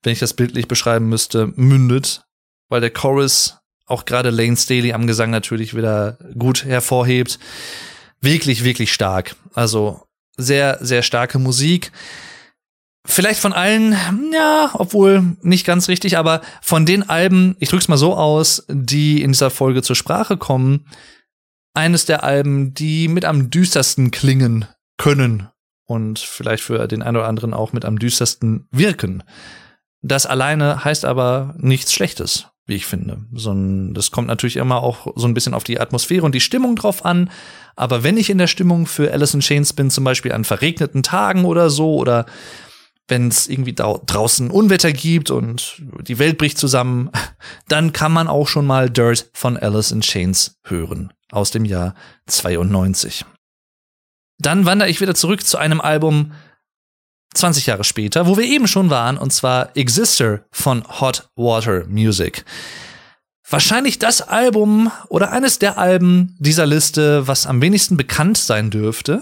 wenn ich das bildlich beschreiben müsste, mündet. Weil der Chorus auch gerade Lane Staley am Gesang natürlich wieder gut hervorhebt. Wirklich, wirklich stark. Also sehr, sehr starke Musik vielleicht von allen, ja, obwohl nicht ganz richtig, aber von den Alben, ich drück's mal so aus, die in dieser Folge zur Sprache kommen, eines der Alben, die mit am düstersten klingen können und vielleicht für den einen oder anderen auch mit am düstersten wirken. Das alleine heißt aber nichts Schlechtes, wie ich finde. Sondern das kommt natürlich immer auch so ein bisschen auf die Atmosphäre und die Stimmung drauf an. Aber wenn ich in der Stimmung für Alice in Chains bin, zum Beispiel an verregneten Tagen oder so, oder wenn es irgendwie draußen Unwetter gibt und die Welt bricht zusammen, dann kann man auch schon mal Dirt von Alice in Chains hören aus dem Jahr 92. Dann wandere ich wieder zurück zu einem Album 20 Jahre später, wo wir eben schon waren, und zwar Exister von Hot Water Music. Wahrscheinlich das Album oder eines der Alben dieser Liste, was am wenigsten bekannt sein dürfte.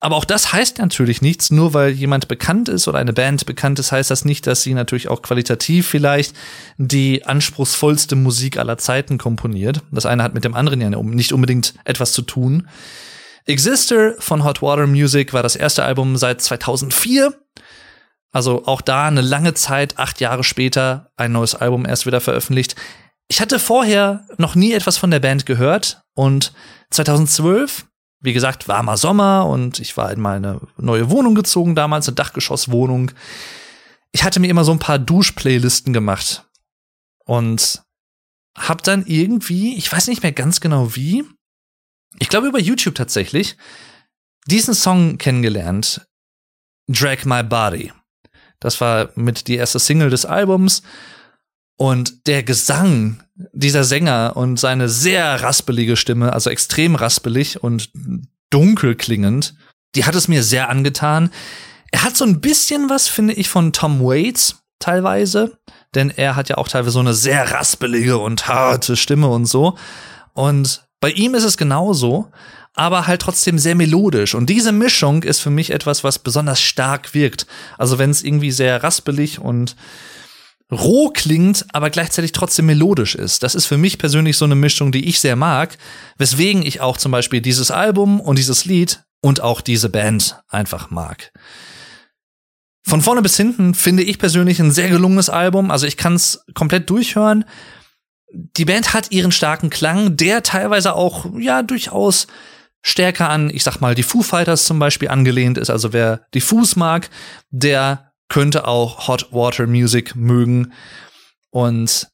Aber auch das heißt natürlich nichts, nur weil jemand bekannt ist oder eine Band bekannt ist, heißt das nicht, dass sie natürlich auch qualitativ vielleicht die anspruchsvollste Musik aller Zeiten komponiert. Das eine hat mit dem anderen ja nicht unbedingt etwas zu tun. Exister von Hot Water Music war das erste Album seit 2004. Also auch da eine lange Zeit, acht Jahre später, ein neues Album erst wieder veröffentlicht. Ich hatte vorher noch nie etwas von der Band gehört und 2012 wie gesagt, warmer Sommer und ich war in meine neue Wohnung gezogen damals, eine Dachgeschosswohnung. Ich hatte mir immer so ein paar Duschplaylisten gemacht und hab dann irgendwie, ich weiß nicht mehr ganz genau wie, ich glaube über YouTube tatsächlich, diesen Song kennengelernt. Drag My Body. Das war mit die erste Single des Albums und der Gesang dieser Sänger und seine sehr raspelige Stimme, also extrem raspelig und dunkel klingend, die hat es mir sehr angetan. Er hat so ein bisschen was, finde ich, von Tom Waits teilweise, denn er hat ja auch teilweise so eine sehr raspelige und harte Stimme und so. Und bei ihm ist es genauso, aber halt trotzdem sehr melodisch. Und diese Mischung ist für mich etwas, was besonders stark wirkt. Also wenn es irgendwie sehr raspelig und roh klingt, aber gleichzeitig trotzdem melodisch ist. Das ist für mich persönlich so eine Mischung, die ich sehr mag, weswegen ich auch zum Beispiel dieses Album und dieses Lied und auch diese Band einfach mag. Von vorne bis hinten finde ich persönlich ein sehr gelungenes Album. Also ich kann es komplett durchhören. Die Band hat ihren starken Klang, der teilweise auch ja durchaus stärker an, ich sag mal, die Foo Fighters zum Beispiel angelehnt ist. Also wer die Foos mag, der könnte auch Hot Water Music mögen. Und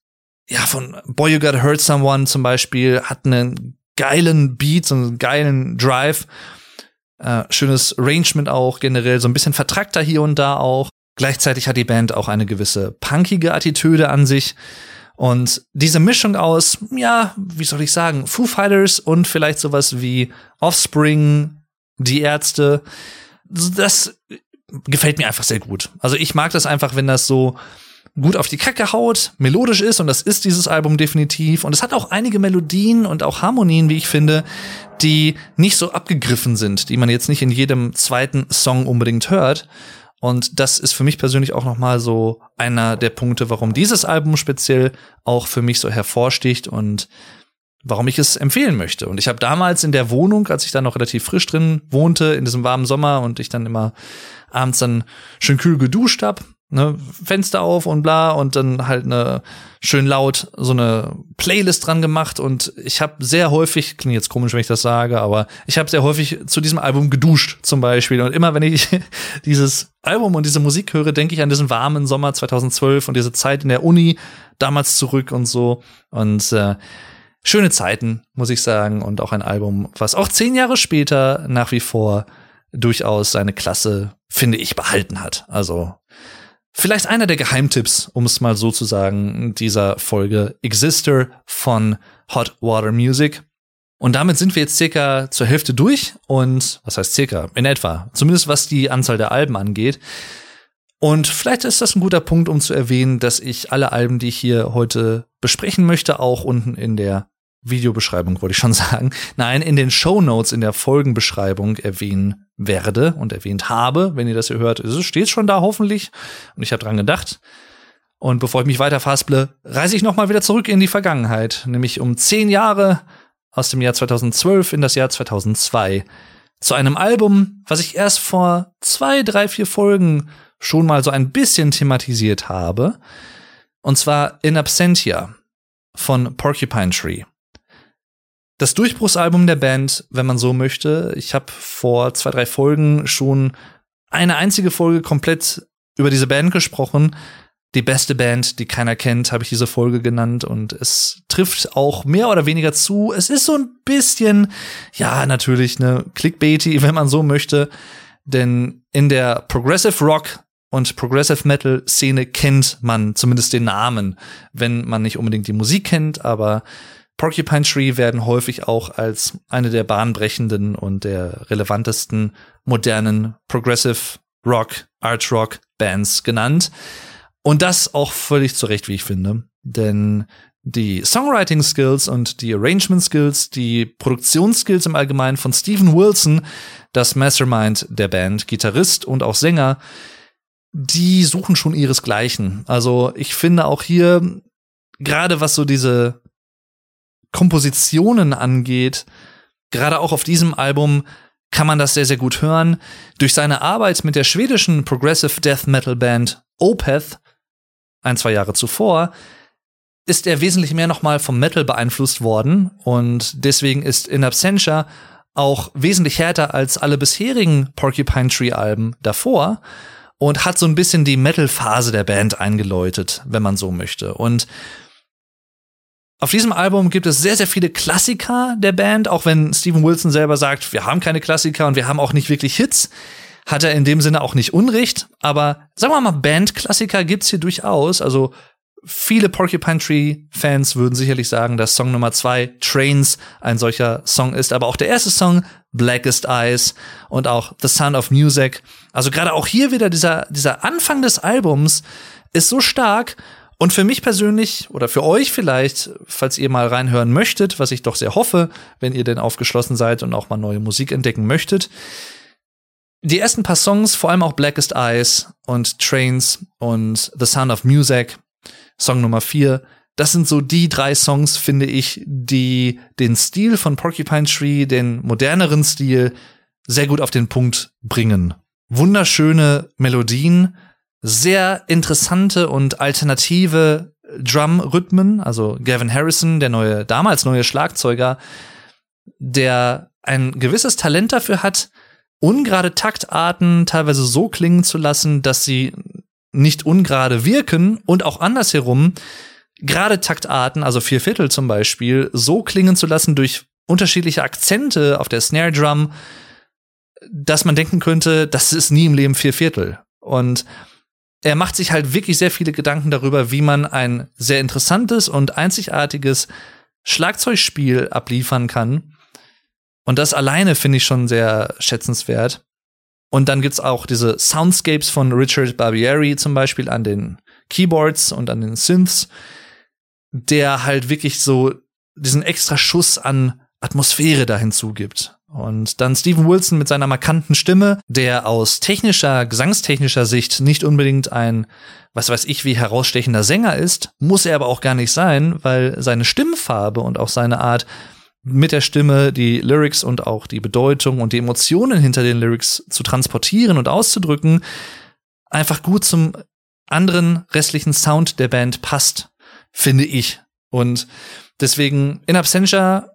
ja, von Boy You Gotta Hurt Someone zum Beispiel hat einen geilen Beat, so einen geilen Drive. Äh, schönes Arrangement auch generell, so ein bisschen vertrackter hier und da auch. Gleichzeitig hat die Band auch eine gewisse punkige Attitüde an sich. Und diese Mischung aus, ja, wie soll ich sagen, Foo Fighters und vielleicht sowas wie Offspring, die Ärzte, das gefällt mir einfach sehr gut. Also ich mag das einfach, wenn das so gut auf die Kacke haut, melodisch ist und das ist dieses Album definitiv. Und es hat auch einige Melodien und auch Harmonien, wie ich finde, die nicht so abgegriffen sind, die man jetzt nicht in jedem zweiten Song unbedingt hört. Und das ist für mich persönlich auch nochmal so einer der Punkte, warum dieses Album speziell auch für mich so hervorsticht und warum ich es empfehlen möchte. Und ich habe damals in der Wohnung, als ich da noch relativ frisch drin wohnte, in diesem warmen Sommer und ich dann immer abends dann schön kühl geduscht hab, ne, Fenster auf und bla und dann halt eine schön laut so eine Playlist dran gemacht und ich habe sehr häufig, klingt jetzt komisch, wenn ich das sage, aber ich habe sehr häufig zu diesem Album geduscht zum Beispiel und immer wenn ich dieses Album und diese Musik höre, denke ich an diesen warmen Sommer 2012 und diese Zeit in der Uni damals zurück und so und äh, schöne Zeiten, muss ich sagen und auch ein Album, was auch zehn Jahre später nach wie vor durchaus seine Klasse, finde ich, behalten hat. Also vielleicht einer der Geheimtipps, um es mal so zu sagen, dieser Folge Exister von Hot Water Music. Und damit sind wir jetzt circa zur Hälfte durch und was heißt circa? In etwa. Zumindest was die Anzahl der Alben angeht. Und vielleicht ist das ein guter Punkt, um zu erwähnen, dass ich alle Alben, die ich hier heute besprechen möchte, auch unten in der Videobeschreibung, wollte ich schon sagen. Nein, in den Show Notes in der Folgenbeschreibung erwähnen werde und erwähnt habe. Wenn ihr das hier hört, es steht schon da hoffentlich. Und ich habe dran gedacht. Und bevor ich mich weiter fasple, reise ich nochmal wieder zurück in die Vergangenheit, nämlich um zehn Jahre aus dem Jahr 2012 in das Jahr 2002 zu einem Album, was ich erst vor zwei, drei, vier Folgen schon mal so ein bisschen thematisiert habe. Und zwar In Absentia von Porcupine Tree das Durchbruchsalbum der Band, wenn man so möchte. Ich habe vor zwei, drei Folgen schon eine einzige Folge komplett über diese Band gesprochen. Die beste Band, die keiner kennt, habe ich diese Folge genannt und es trifft auch mehr oder weniger zu. Es ist so ein bisschen, ja, natürlich eine Clickbaity, wenn man so möchte, denn in der Progressive Rock und Progressive Metal Szene kennt man zumindest den Namen, wenn man nicht unbedingt die Musik kennt, aber Porcupine Tree werden häufig auch als eine der bahnbrechenden und der relevantesten modernen Progressive Rock, Art Rock Bands genannt. Und das auch völlig zu Recht, wie ich finde. Denn die Songwriting Skills und die Arrangement Skills, die Produktionsskills im Allgemeinen von Steven Wilson, das Mastermind der Band, Gitarrist und auch Sänger, die suchen schon ihresgleichen. Also ich finde auch hier, gerade was so diese Kompositionen angeht, gerade auch auf diesem Album kann man das sehr, sehr gut hören. Durch seine Arbeit mit der schwedischen Progressive Death Metal Band Opeth, ein, zwei Jahre zuvor, ist er wesentlich mehr nochmal vom Metal beeinflusst worden und deswegen ist In Absentia auch wesentlich härter als alle bisherigen Porcupine Tree Alben davor und hat so ein bisschen die Metal-Phase der Band eingeläutet, wenn man so möchte. Und auf diesem Album gibt es sehr, sehr viele Klassiker der Band, auch wenn Steven Wilson selber sagt, wir haben keine Klassiker und wir haben auch nicht wirklich Hits. Hat er in dem Sinne auch nicht Unrecht, aber sagen wir mal, Bandklassiker gibt's hier durchaus. Also viele Porcupine Tree Fans würden sicherlich sagen, dass Song Nummer zwei Trains ein solcher Song ist, aber auch der erste Song Blackest Eyes und auch The Sound of Music. Also gerade auch hier wieder dieser, dieser Anfang des Albums ist so stark und für mich persönlich oder für euch vielleicht, falls ihr mal reinhören möchtet, was ich doch sehr hoffe, wenn ihr denn aufgeschlossen seid und auch mal neue Musik entdecken möchtet. Die ersten paar Songs, vor allem auch Blackest Eyes und Trains und The Sound of Music, Song Nummer vier. Das sind so die drei Songs, finde ich, die den Stil von Porcupine Tree, den moderneren Stil, sehr gut auf den Punkt bringen. Wunderschöne Melodien, sehr interessante und alternative Drum-Rhythmen. Also Gavin Harrison, der neue, damals neue Schlagzeuger, der ein gewisses Talent dafür hat, ungerade Taktarten teilweise so klingen zu lassen, dass sie nicht ungerade wirken und auch andersherum gerade Taktarten, also vier Viertel zum Beispiel, so klingen zu lassen durch unterschiedliche Akzente auf der Snare Drum, dass man denken könnte, das ist nie im Leben vier Viertel. Und er macht sich halt wirklich sehr viele Gedanken darüber, wie man ein sehr interessantes und einzigartiges Schlagzeugspiel abliefern kann. Und das alleine finde ich schon sehr schätzenswert. Und dann gibt's auch diese Soundscapes von Richard Barbieri zum Beispiel an den Keyboards und an den Synths, der halt wirklich so diesen extra Schuss an Atmosphäre da hinzugibt. Und dann Steven Wilson mit seiner markanten Stimme, der aus technischer, gesangstechnischer Sicht nicht unbedingt ein, was weiß ich, wie herausstechender Sänger ist, muss er aber auch gar nicht sein, weil seine Stimmfarbe und auch seine Art, mit der Stimme die Lyrics und auch die Bedeutung und die Emotionen hinter den Lyrics zu transportieren und auszudrücken, einfach gut zum anderen restlichen Sound der Band passt, finde ich. Und deswegen in Absentia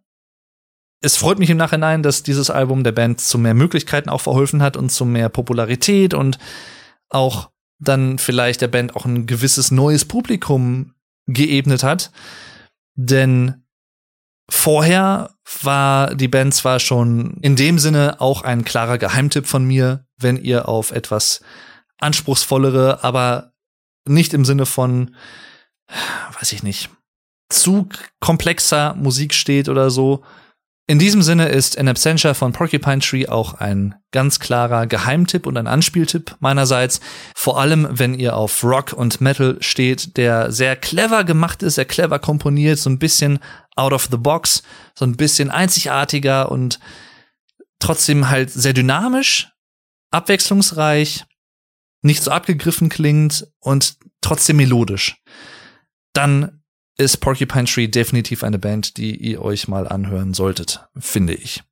es freut mich im Nachhinein, dass dieses Album der Band zu mehr Möglichkeiten auch verholfen hat und zu mehr Popularität und auch dann vielleicht der Band auch ein gewisses neues Publikum geebnet hat. Denn vorher war die Band zwar schon in dem Sinne auch ein klarer Geheimtipp von mir, wenn ihr auf etwas anspruchsvollere, aber nicht im Sinne von, weiß ich nicht, zu komplexer Musik steht oder so, in diesem Sinne ist In Absentia von Porcupine Tree auch ein ganz klarer Geheimtipp und ein Anspieltipp meinerseits. Vor allem, wenn ihr auf Rock und Metal steht, der sehr clever gemacht ist, sehr clever komponiert, so ein bisschen out of the box, so ein bisschen einzigartiger und trotzdem halt sehr dynamisch, abwechslungsreich, nicht so abgegriffen klingt und trotzdem melodisch. Dann ist Porcupine Tree definitiv eine Band, die ihr euch mal anhören solltet, finde ich.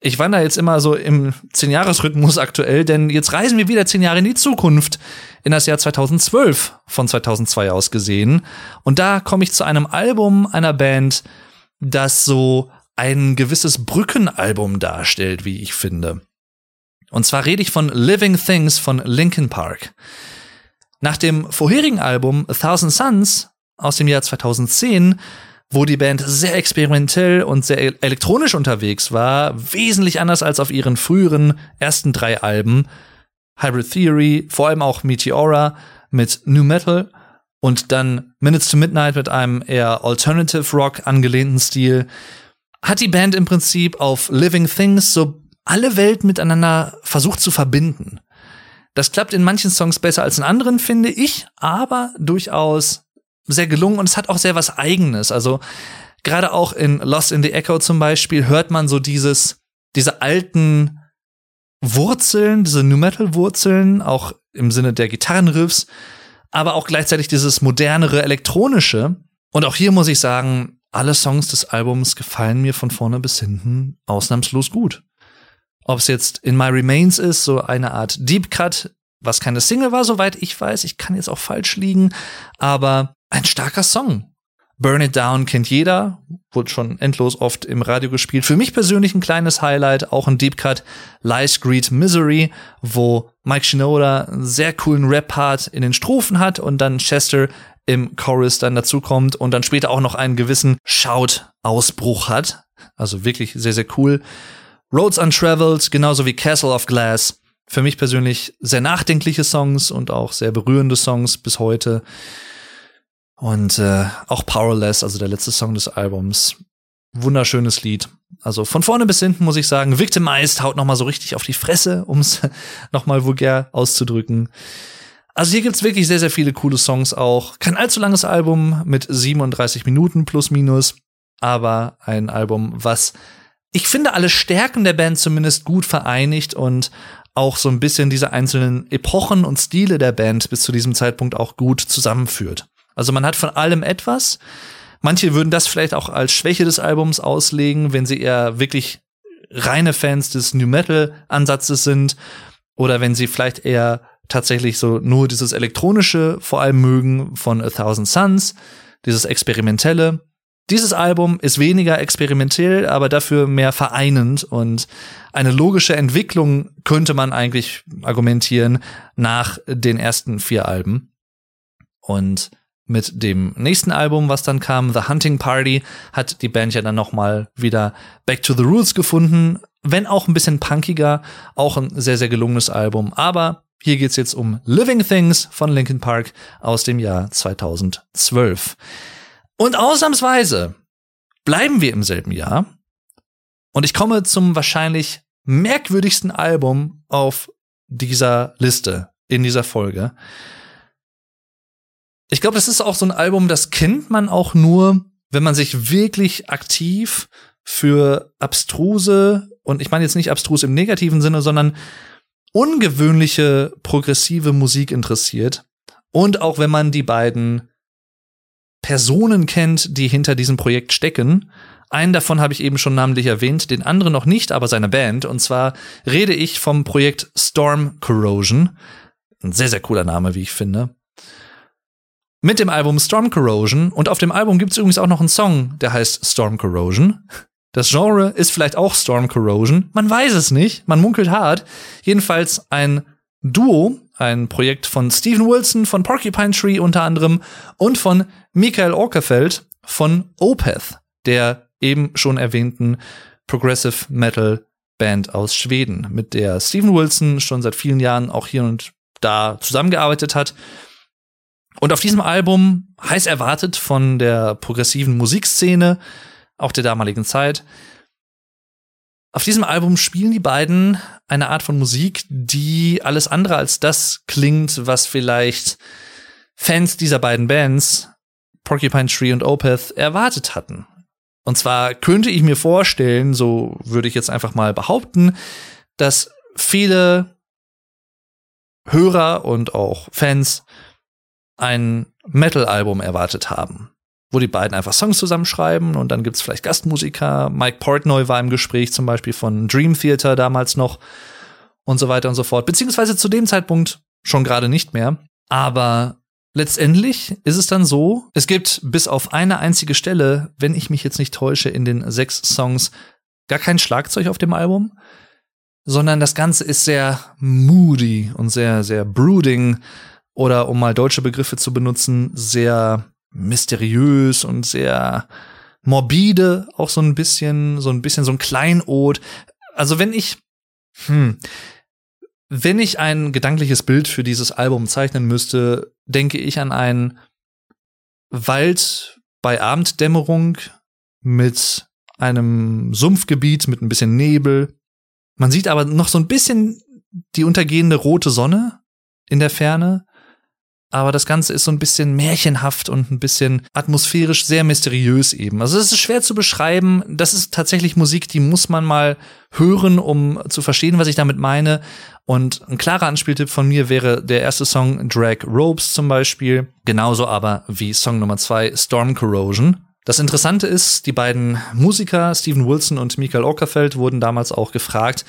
Ich wandere jetzt immer so im 10-Jahres-Rhythmus aktuell, denn jetzt reisen wir wieder 10 Jahre in die Zukunft, in das Jahr 2012 von 2002 aus gesehen. Und da komme ich zu einem Album einer Band, das so ein gewisses Brückenalbum darstellt, wie ich finde. Und zwar rede ich von Living Things von Linkin Park. Nach dem vorherigen Album A Thousand Suns aus dem Jahr 2010, wo die Band sehr experimentell und sehr elektronisch unterwegs war, wesentlich anders als auf ihren früheren ersten drei Alben. Hybrid Theory, vor allem auch Meteora mit New Metal und dann Minutes to Midnight mit einem eher Alternative Rock angelehnten Stil, hat die Band im Prinzip auf Living Things so alle Welt miteinander versucht zu verbinden. Das klappt in manchen Songs besser als in anderen, finde ich, aber durchaus sehr gelungen und es hat auch sehr was Eigenes. Also gerade auch in Lost in the Echo zum Beispiel hört man so dieses, diese alten Wurzeln, diese New Metal Wurzeln, auch im Sinne der Gitarrenriffs, aber auch gleichzeitig dieses modernere elektronische. Und auch hier muss ich sagen, alle Songs des Albums gefallen mir von vorne bis hinten ausnahmslos gut. Ob es jetzt In My Remains ist, so eine Art Deep Cut, was keine Single war, soweit ich weiß. Ich kann jetzt auch falsch liegen, aber ein starker Song. Burn It Down kennt jeder, wurde schon endlos oft im Radio gespielt. Für mich persönlich ein kleines Highlight, auch ein Deep Cut, Lies, Greed, Misery, wo Mike Shinoda einen sehr coolen Rap-Part in den Strophen hat und dann Chester im Chorus dann dazukommt und dann später auch noch einen gewissen Shout-Ausbruch hat. Also wirklich sehr, sehr cool. Roads Untraveled, genauso wie Castle of Glass. Für mich persönlich sehr nachdenkliche Songs und auch sehr berührende Songs bis heute. Und äh, auch Powerless, also der letzte Song des Albums. Wunderschönes Lied. Also von vorne bis hinten muss ich sagen, Victimized haut noch mal so richtig auf die Fresse, um es noch mal vulgär auszudrücken. Also hier gibt's wirklich sehr, sehr viele coole Songs auch. Kein allzu langes Album mit 37 Minuten plus minus, aber ein Album, was ich finde alle Stärken der Band zumindest gut vereinigt und auch so ein bisschen diese einzelnen Epochen und Stile der Band bis zu diesem Zeitpunkt auch gut zusammenführt. Also man hat von allem etwas. Manche würden das vielleicht auch als Schwäche des Albums auslegen, wenn sie eher wirklich reine Fans des New Metal Ansatzes sind oder wenn sie vielleicht eher tatsächlich so nur dieses elektronische vor allem mögen von A Thousand Suns, dieses experimentelle. Dieses Album ist weniger experimentell, aber dafür mehr vereinend und eine logische Entwicklung könnte man eigentlich argumentieren nach den ersten vier Alben. Und mit dem nächsten Album, was dann kam, The Hunting Party, hat die Band ja dann noch mal wieder Back to the Rules gefunden, wenn auch ein bisschen punkiger, auch ein sehr sehr gelungenes Album, aber hier geht's jetzt um Living Things von Linkin Park aus dem Jahr 2012. Und ausnahmsweise bleiben wir im selben Jahr und ich komme zum wahrscheinlich merkwürdigsten Album auf dieser Liste in dieser Folge. Ich glaube, das ist auch so ein Album, das kennt man auch nur, wenn man sich wirklich aktiv für abstruse, und ich meine jetzt nicht abstrus im negativen Sinne, sondern ungewöhnliche progressive Musik interessiert. Und auch wenn man die beiden Personen kennt, die hinter diesem Projekt stecken. Einen davon habe ich eben schon namentlich erwähnt, den anderen noch nicht, aber seine Band. Und zwar rede ich vom Projekt Storm Corrosion. Ein sehr, sehr cooler Name, wie ich finde mit dem Album Storm Corrosion. Und auf dem Album gibt es übrigens auch noch einen Song, der heißt Storm Corrosion. Das Genre ist vielleicht auch Storm Corrosion. Man weiß es nicht. Man munkelt hart. Jedenfalls ein Duo, ein Projekt von Stephen Wilson von Porcupine Tree unter anderem und von Michael Orkerfeld von Opeth, der eben schon erwähnten Progressive Metal Band aus Schweden, mit der Stephen Wilson schon seit vielen Jahren auch hier und da zusammengearbeitet hat und auf diesem Album, heiß erwartet von der progressiven Musikszene, auch der damaligen Zeit, auf diesem Album spielen die beiden eine Art von Musik, die alles andere als das klingt, was vielleicht Fans dieser beiden Bands, Porcupine Tree und Opeth, erwartet hatten. Und zwar könnte ich mir vorstellen, so würde ich jetzt einfach mal behaupten, dass viele Hörer und auch Fans ein Metal-Album erwartet haben, wo die beiden einfach Songs zusammenschreiben und dann gibt's vielleicht Gastmusiker. Mike Portnoy war im Gespräch zum Beispiel von Dream Theater damals noch und so weiter und so fort. Beziehungsweise zu dem Zeitpunkt schon gerade nicht mehr. Aber letztendlich ist es dann so, es gibt bis auf eine einzige Stelle, wenn ich mich jetzt nicht täusche, in den sechs Songs gar kein Schlagzeug auf dem Album, sondern das Ganze ist sehr moody und sehr, sehr brooding oder um mal deutsche Begriffe zu benutzen, sehr mysteriös und sehr morbide, auch so ein bisschen, so ein bisschen so ein Kleinod. Also wenn ich, hm, wenn ich ein gedankliches Bild für dieses Album zeichnen müsste, denke ich an einen Wald bei Abenddämmerung mit einem Sumpfgebiet mit ein bisschen Nebel. Man sieht aber noch so ein bisschen die untergehende rote Sonne in der Ferne aber das Ganze ist so ein bisschen märchenhaft und ein bisschen atmosphärisch sehr mysteriös eben. Also es ist schwer zu beschreiben. Das ist tatsächlich Musik, die muss man mal hören, um zu verstehen, was ich damit meine. Und ein klarer Anspieltipp von mir wäre der erste Song Drag Ropes zum Beispiel. Genauso aber wie Song Nummer zwei Storm Corrosion. Das Interessante ist, die beiden Musiker, Stephen Wilson und Michael Ockerfeld, wurden damals auch gefragt,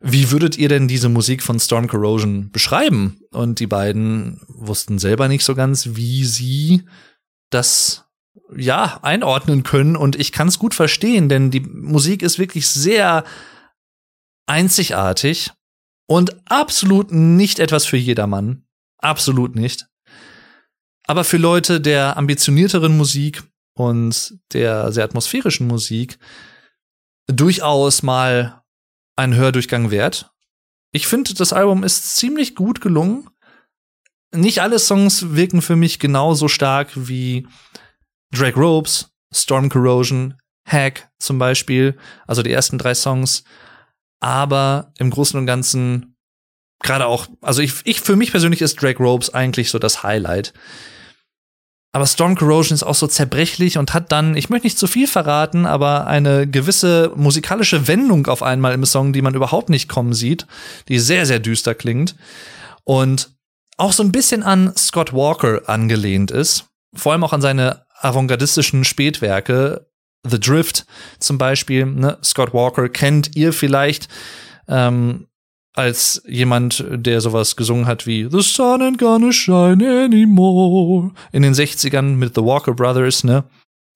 wie würdet ihr denn diese Musik von Storm Corrosion beschreiben? Und die beiden wussten selber nicht so ganz, wie sie das ja einordnen können. Und ich kann es gut verstehen, denn die Musik ist wirklich sehr einzigartig und absolut nicht etwas für jedermann. Absolut nicht. Aber für Leute der ambitionierteren Musik und der sehr atmosphärischen Musik durchaus mal einen Hördurchgang wert. Ich finde, das Album ist ziemlich gut gelungen. Nicht alle Songs wirken für mich genauso stark wie Drag Ropes, Storm Corrosion, Hack zum Beispiel, also die ersten drei Songs. Aber im Großen und Ganzen gerade auch, also ich, ich für mich persönlich ist Drag Ropes eigentlich so das Highlight. Aber Storm Corrosion ist auch so zerbrechlich und hat dann, ich möchte nicht zu viel verraten, aber eine gewisse musikalische Wendung auf einmal im Song, die man überhaupt nicht kommen sieht, die sehr, sehr düster klingt und auch so ein bisschen an Scott Walker angelehnt ist. vor allem auch an seine avantgardistischen Spätwerke, The Drift zum Beispiel, ne? Scott Walker kennt ihr vielleicht ähm, als jemand, der sowas gesungen hat wie The Sun ain't gonna shine anymore in den 60ern mit The Walker Brothers, ne?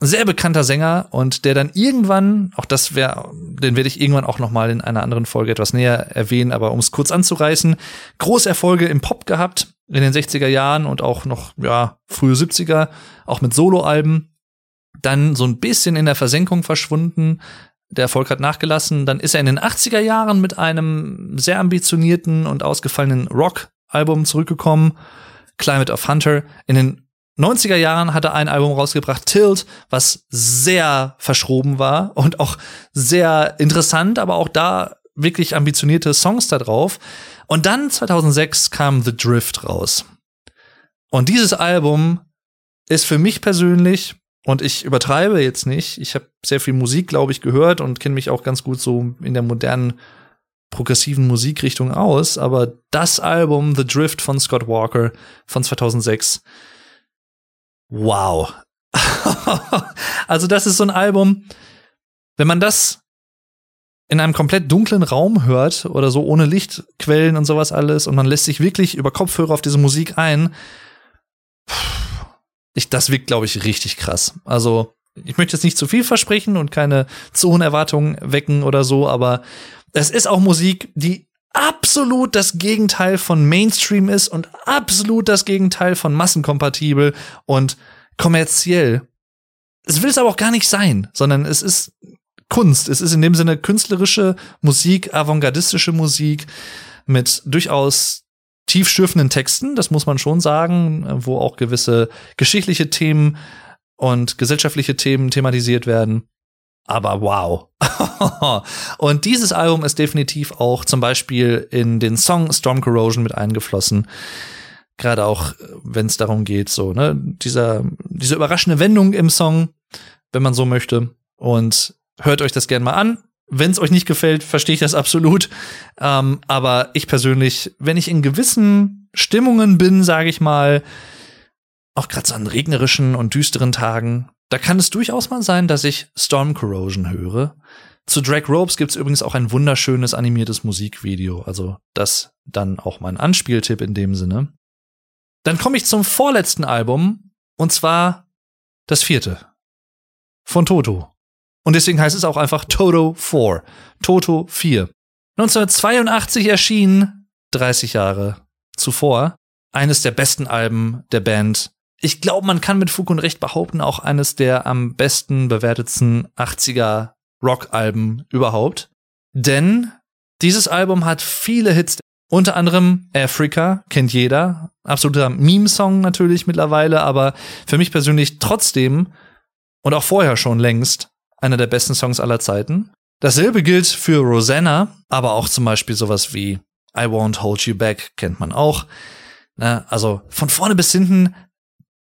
Sehr bekannter Sänger und der dann irgendwann, auch das wäre, den werde ich irgendwann auch noch mal in einer anderen Folge etwas näher erwähnen, aber um es kurz anzureißen, große Erfolge im Pop gehabt in den 60er Jahren und auch noch ja frühe 70er, auch mit Soloalben dann so ein bisschen in der Versenkung verschwunden. Der Erfolg hat nachgelassen. Dann ist er in den 80er Jahren mit einem sehr ambitionierten und ausgefallenen Rock-Album zurückgekommen. Climate of Hunter. In den 90er Jahren hat er ein Album rausgebracht, Tilt, was sehr verschroben war und auch sehr interessant, aber auch da wirklich ambitionierte Songs da drauf. Und dann 2006 kam The Drift raus. Und dieses Album ist für mich persönlich und ich übertreibe jetzt nicht. Ich habe sehr viel Musik, glaube ich, gehört und kenne mich auch ganz gut so in der modernen progressiven Musikrichtung aus. Aber das Album The Drift von Scott Walker von 2006, wow. also das ist so ein Album, wenn man das in einem komplett dunklen Raum hört oder so ohne Lichtquellen und sowas alles und man lässt sich wirklich über Kopfhörer auf diese Musik ein, ich, das wirkt, glaube ich, richtig krass. Also, ich möchte jetzt nicht zu viel versprechen und keine zu hohen Erwartungen wecken oder so, aber es ist auch Musik, die absolut das Gegenteil von Mainstream ist und absolut das Gegenteil von massenkompatibel und kommerziell. Es will es aber auch gar nicht sein, sondern es ist Kunst. Es ist in dem Sinne künstlerische Musik, avantgardistische Musik mit durchaus tiefschürfenden Texten, das muss man schon sagen, wo auch gewisse geschichtliche Themen und gesellschaftliche Themen thematisiert werden. Aber wow. und dieses Album ist definitiv auch zum Beispiel in den Song Storm Corrosion mit eingeflossen. Gerade auch, wenn es darum geht, so, ne, dieser, diese überraschende Wendung im Song, wenn man so möchte. Und hört euch das gerne mal an. Wenn es euch nicht gefällt, verstehe ich das absolut. Ähm, aber ich persönlich, wenn ich in gewissen Stimmungen bin, sage ich mal, auch gerade so an regnerischen und düsteren Tagen, da kann es durchaus mal sein, dass ich Storm Corrosion höre. Zu Drag Ropes gibt's übrigens auch ein wunderschönes animiertes Musikvideo. Also das dann auch mein Anspieltipp in dem Sinne. Dann komme ich zum vorletzten Album und zwar das vierte von Toto. Und deswegen heißt es auch einfach Toto 4. Toto 4. 1982 erschien, 30 Jahre zuvor, eines der besten Alben der Band. Ich glaube, man kann mit Fug und Recht behaupten, auch eines der am besten bewertetsten 80er Rock-Alben überhaupt. Denn dieses Album hat viele Hits, unter anderem Africa, kennt jeder. Absoluter Meme-Song natürlich mittlerweile, aber für mich persönlich trotzdem und auch vorher schon längst einer der besten Songs aller Zeiten. Dasselbe gilt für Rosanna, aber auch zum Beispiel sowas wie I Won't Hold You Back kennt man auch. Also von vorne bis hinten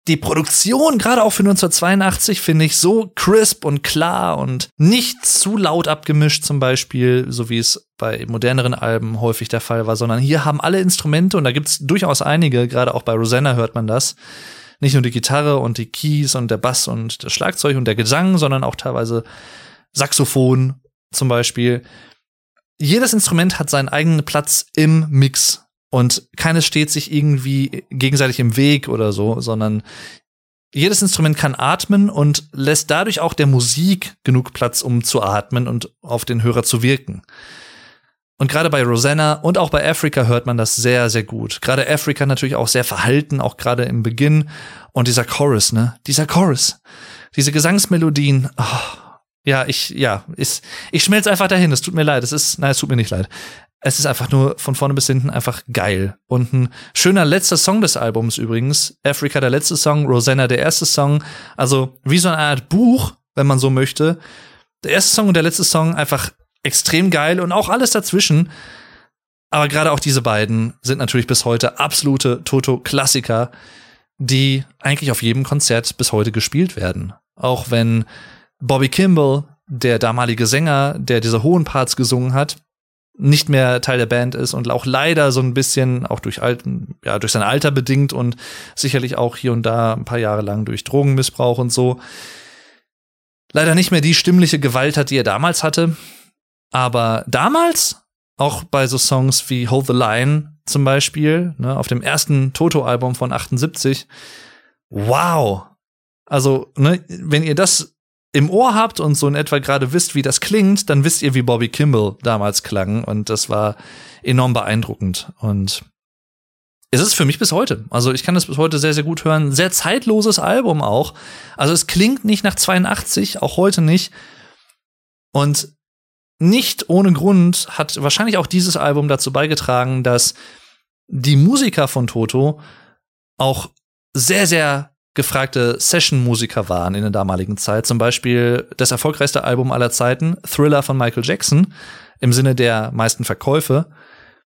die Produktion, gerade auch für 1982, finde ich so crisp und klar und nicht zu laut abgemischt, zum Beispiel, so wie es bei moderneren Alben häufig der Fall war, sondern hier haben alle Instrumente und da gibt's durchaus einige, gerade auch bei Rosanna hört man das, nicht nur die Gitarre und die Keys und der Bass und das Schlagzeug und der Gesang, sondern auch teilweise Saxophon zum Beispiel. Jedes Instrument hat seinen eigenen Platz im Mix und keines steht sich irgendwie gegenseitig im Weg oder so, sondern jedes Instrument kann atmen und lässt dadurch auch der Musik genug Platz, um zu atmen und auf den Hörer zu wirken. Und gerade bei Rosanna und auch bei Africa hört man das sehr, sehr gut. Gerade Africa natürlich auch sehr verhalten, auch gerade im Beginn. Und dieser Chorus, ne? Dieser Chorus. Diese Gesangsmelodien. Oh, ja, ich, ja, ist, ich schmelze einfach dahin. Es tut mir leid. Es ist, nein, es tut mir nicht leid. Es ist einfach nur von vorne bis hinten einfach geil. Und ein schöner letzter Song des Albums übrigens. Africa der letzte Song, Rosanna der erste Song. Also wie so eine Art Buch, wenn man so möchte. Der erste Song und der letzte Song einfach extrem geil und auch alles dazwischen. Aber gerade auch diese beiden sind natürlich bis heute absolute Toto-Klassiker, die eigentlich auf jedem Konzert bis heute gespielt werden. Auch wenn Bobby Kimball, der damalige Sänger, der diese hohen Parts gesungen hat, nicht mehr Teil der Band ist und auch leider so ein bisschen auch durch alten, ja, durch sein Alter bedingt und sicherlich auch hier und da ein paar Jahre lang durch Drogenmissbrauch und so leider nicht mehr die stimmliche Gewalt hat, die er damals hatte. Aber damals, auch bei so Songs wie Hold the Line zum Beispiel, ne, auf dem ersten Toto-Album von 78, wow. Also, ne, wenn ihr das im Ohr habt und so in etwa gerade wisst, wie das klingt, dann wisst ihr, wie Bobby Kimball damals klang. Und das war enorm beeindruckend. Und es ist für mich bis heute. Also ich kann das bis heute sehr, sehr gut hören. Sehr zeitloses Album auch. Also es klingt nicht nach 82, auch heute nicht. Und nicht ohne Grund hat wahrscheinlich auch dieses Album dazu beigetragen, dass die Musiker von Toto auch sehr, sehr gefragte Session-Musiker waren in der damaligen Zeit. Zum Beispiel das erfolgreichste Album aller Zeiten, Thriller von Michael Jackson, im Sinne der meisten Verkäufe.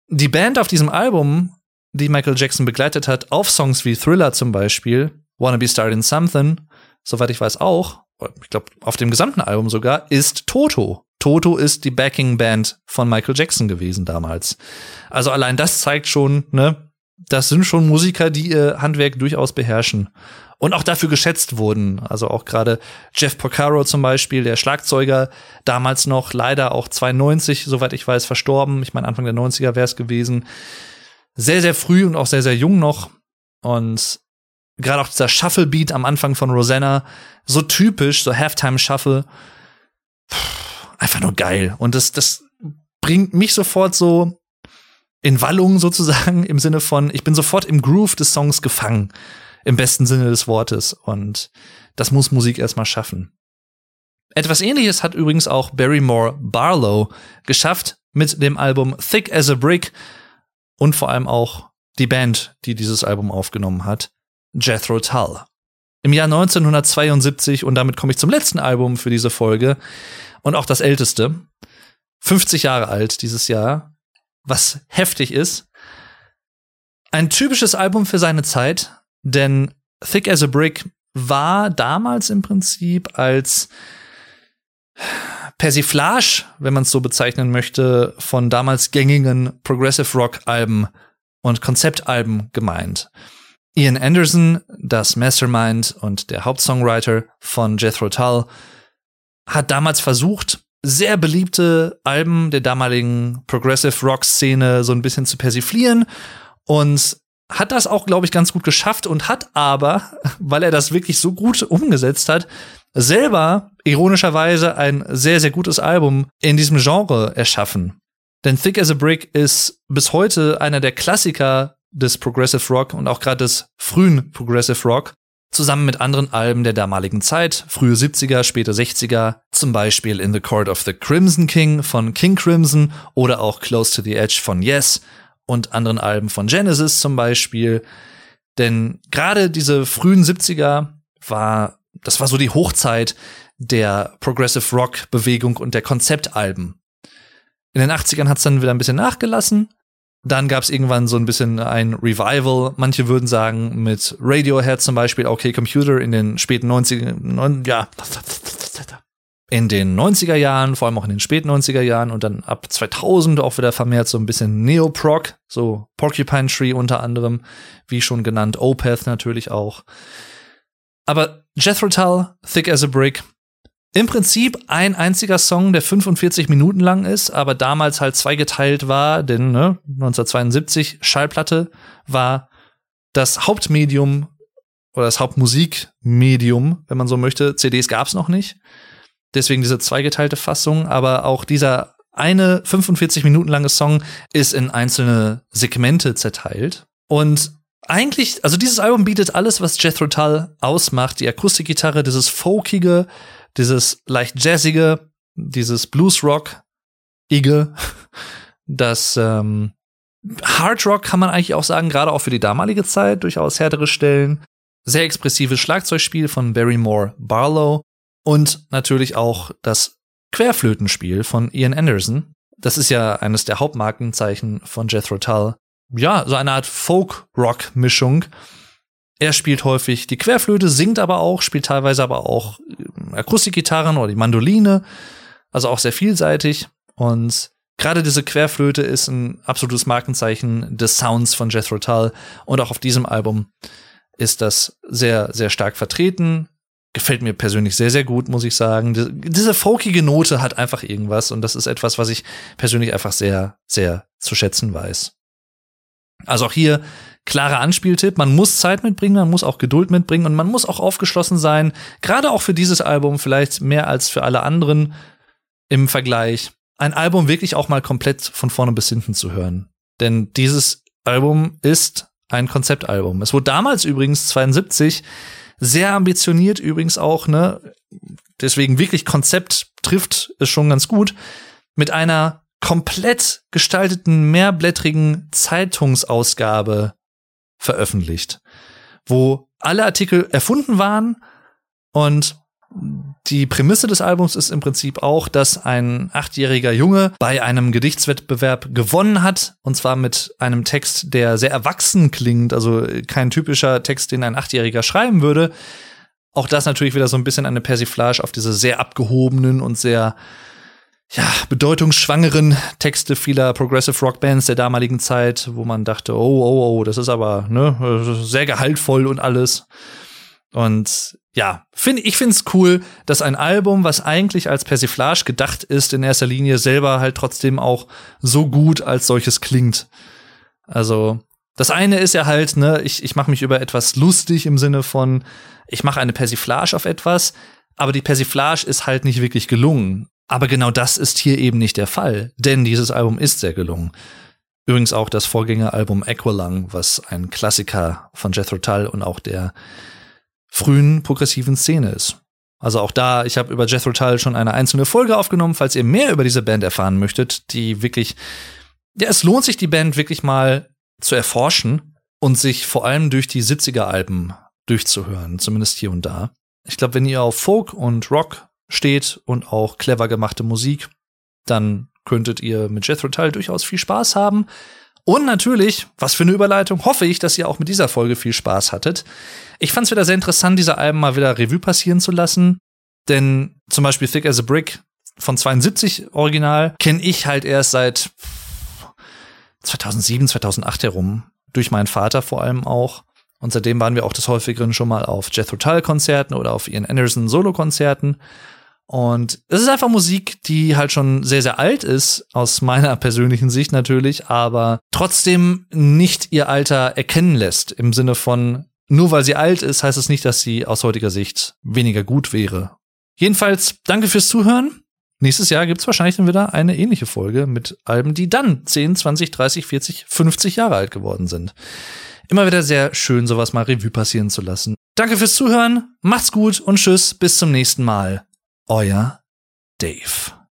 Die Band auf diesem Album, die Michael Jackson begleitet hat, auf Songs wie Thriller zum Beispiel, Wanna Be Started in Something, soweit ich weiß auch, ich glaube auf dem gesamten Album sogar, ist Toto. Toto ist die Backing-Band von Michael Jackson gewesen damals. Also allein das zeigt schon, ne, das sind schon Musiker, die ihr Handwerk durchaus beherrschen und auch dafür geschätzt wurden. Also auch gerade Jeff Porcaro zum Beispiel, der Schlagzeuger, damals noch leider auch 92, soweit ich weiß, verstorben. Ich meine, Anfang der 90er wäre es gewesen. Sehr, sehr früh und auch sehr, sehr jung noch. Und gerade auch dieser Shuffle-Beat am Anfang von Rosanna, so typisch, so Halftime-Shuffle. Einfach nur geil. Und das, das bringt mich sofort so in Wallung sozusagen im Sinne von, ich bin sofort im Groove des Songs gefangen im besten Sinne des Wortes. Und das muss Musik erstmal schaffen. Etwas ähnliches hat übrigens auch Barrymore Barlow geschafft mit dem Album Thick as a Brick und vor allem auch die Band, die dieses Album aufgenommen hat, Jethro Tull. Im Jahr 1972, und damit komme ich zum letzten Album für diese Folge und auch das älteste, 50 Jahre alt dieses Jahr, was heftig ist. Ein typisches Album für seine Zeit, denn Thick as a Brick war damals im Prinzip als Persiflage, wenn man es so bezeichnen möchte, von damals gängigen Progressive Rock Alben und Konzeptalben gemeint. Ian Anderson, das Mastermind und der Hauptsongwriter von Jethro Tull, hat damals versucht, sehr beliebte Alben der damaligen Progressive Rock Szene so ein bisschen zu persiflieren und hat das auch, glaube ich, ganz gut geschafft und hat aber, weil er das wirklich so gut umgesetzt hat, selber ironischerweise ein sehr, sehr gutes Album in diesem Genre erschaffen. Denn Thick as a Brick ist bis heute einer der Klassiker des Progressive Rock und auch gerade des frühen Progressive Rock, zusammen mit anderen Alben der damaligen Zeit, frühe 70er, späte 60er, zum Beispiel In the Court of the Crimson King von King Crimson oder auch Close to the Edge von Yes und anderen Alben von Genesis zum Beispiel. Denn gerade diese frühen 70er war, das war so die Hochzeit der Progressive Rock Bewegung und der Konzeptalben. In den 80ern hat es dann wieder ein bisschen nachgelassen. Dann gab es irgendwann so ein bisschen ein Revival. Manche würden sagen, mit Radiohead zum Beispiel, okay, Computer in den späten 90ern, ja, in den 90er Jahren, vor allem auch in den späten 90er Jahren und dann ab 2000 auch wieder vermehrt so ein bisschen Neoprog, so Porcupine Tree unter anderem, wie schon genannt, Opeth natürlich auch. Aber Jethro Tull, Thick as a Brick, im Prinzip ein einziger Song, der 45 Minuten lang ist, aber damals halt zweigeteilt war, denn ne, 1972 Schallplatte war das Hauptmedium oder das Hauptmusikmedium, wenn man so möchte. CDs gab's noch nicht. Deswegen diese zweigeteilte Fassung, aber auch dieser eine 45 Minuten lange Song ist in einzelne Segmente zerteilt. Und eigentlich, also dieses Album bietet alles, was Jethro Tull ausmacht. Die Akustikgitarre, dieses folkige, dieses leicht jazzige, dieses Bluesrock-ige, das ähm, Hard Rock kann man eigentlich auch sagen, gerade auch für die damalige Zeit, durchaus härtere Stellen. Sehr expressives Schlagzeugspiel von Barrymore Barlow und natürlich auch das Querflötenspiel von Ian Anderson. Das ist ja eines der Hauptmarkenzeichen von Jethro Tull. Ja, so eine Art Folk-Rock-Mischung. Er spielt häufig die Querflöte, singt aber auch, spielt teilweise aber auch äh, Akustikgitarren oder die Mandoline. Also auch sehr vielseitig. Und Gerade diese Querflöte ist ein absolutes Markenzeichen des Sounds von Jethro Tull und auch auf diesem Album ist das sehr, sehr stark vertreten. Gefällt mir persönlich sehr, sehr gut, muss ich sagen. Diese folkige Note hat einfach irgendwas und das ist etwas, was ich persönlich einfach sehr, sehr zu schätzen weiß. Also auch hier klarer Anspieltipp. Man muss Zeit mitbringen, man muss auch Geduld mitbringen und man muss auch aufgeschlossen sein. Gerade auch für dieses Album, vielleicht mehr als für alle anderen im Vergleich, ein Album wirklich auch mal komplett von vorne bis hinten zu hören. Denn dieses Album ist ein Konzeptalbum. Es wurde damals übrigens 72 sehr ambitioniert übrigens auch, ne? Deswegen wirklich Konzept trifft es schon ganz gut mit einer komplett gestalteten mehrblättrigen Zeitungsausgabe veröffentlicht, wo alle Artikel erfunden waren und die Prämisse des Albums ist im Prinzip auch, dass ein achtjähriger Junge bei einem Gedichtswettbewerb gewonnen hat. Und zwar mit einem Text, der sehr erwachsen klingt. Also kein typischer Text, den ein Achtjähriger schreiben würde. Auch das natürlich wieder so ein bisschen eine Persiflage auf diese sehr abgehobenen und sehr ja, bedeutungsschwangeren Texte vieler Progressive Rock Bands der damaligen Zeit, wo man dachte, oh, oh, oh, das ist aber ne, sehr gehaltvoll und alles. Und ja, find, ich finde es cool, dass ein Album, was eigentlich als Persiflage gedacht ist, in erster Linie selber halt trotzdem auch so gut als solches klingt. Also, das eine ist ja halt, ne, ich, ich mache mich über etwas lustig im Sinne von, ich mache eine Persiflage auf etwas, aber die Persiflage ist halt nicht wirklich gelungen. Aber genau das ist hier eben nicht der Fall, denn dieses Album ist sehr gelungen. Übrigens auch das Vorgängeralbum Aqualung, was ein Klassiker von Jethro Tull und auch der frühen progressiven Szene ist. Also auch da, ich habe über Jethro Tull schon eine einzelne Folge aufgenommen, falls ihr mehr über diese Band erfahren möchtet, die wirklich, ja, es lohnt sich, die Band wirklich mal zu erforschen und sich vor allem durch die 70er-Alben durchzuhören, zumindest hier und da. Ich glaube, wenn ihr auf Folk und Rock steht und auch clever gemachte Musik, dann könntet ihr mit Jethro Tull durchaus viel Spaß haben. Und natürlich, was für eine Überleitung, hoffe ich, dass ihr auch mit dieser Folge viel Spaß hattet. Ich fand es wieder sehr interessant, diese Alben mal wieder Revue passieren zu lassen. Denn zum Beispiel Thick as a Brick von 72 Original kenne ich halt erst seit 2007, 2008 herum. Durch meinen Vater vor allem auch. Und seitdem waren wir auch des häufigeren schon mal auf Jethro Tull Konzerten oder auf Ian Anderson Solo Konzerten. Und es ist einfach Musik, die halt schon sehr, sehr alt ist, aus meiner persönlichen Sicht natürlich, aber trotzdem nicht ihr Alter erkennen lässt. Im Sinne von, nur weil sie alt ist, heißt es nicht, dass sie aus heutiger Sicht weniger gut wäre. Jedenfalls, danke fürs Zuhören. Nächstes Jahr gibt's wahrscheinlich dann wieder eine ähnliche Folge mit Alben, die dann 10, 20, 30, 40, 50 Jahre alt geworden sind. Immer wieder sehr schön, sowas mal Revue passieren zu lassen. Danke fürs Zuhören, macht's gut und tschüss, bis zum nächsten Mal. Euer Dave.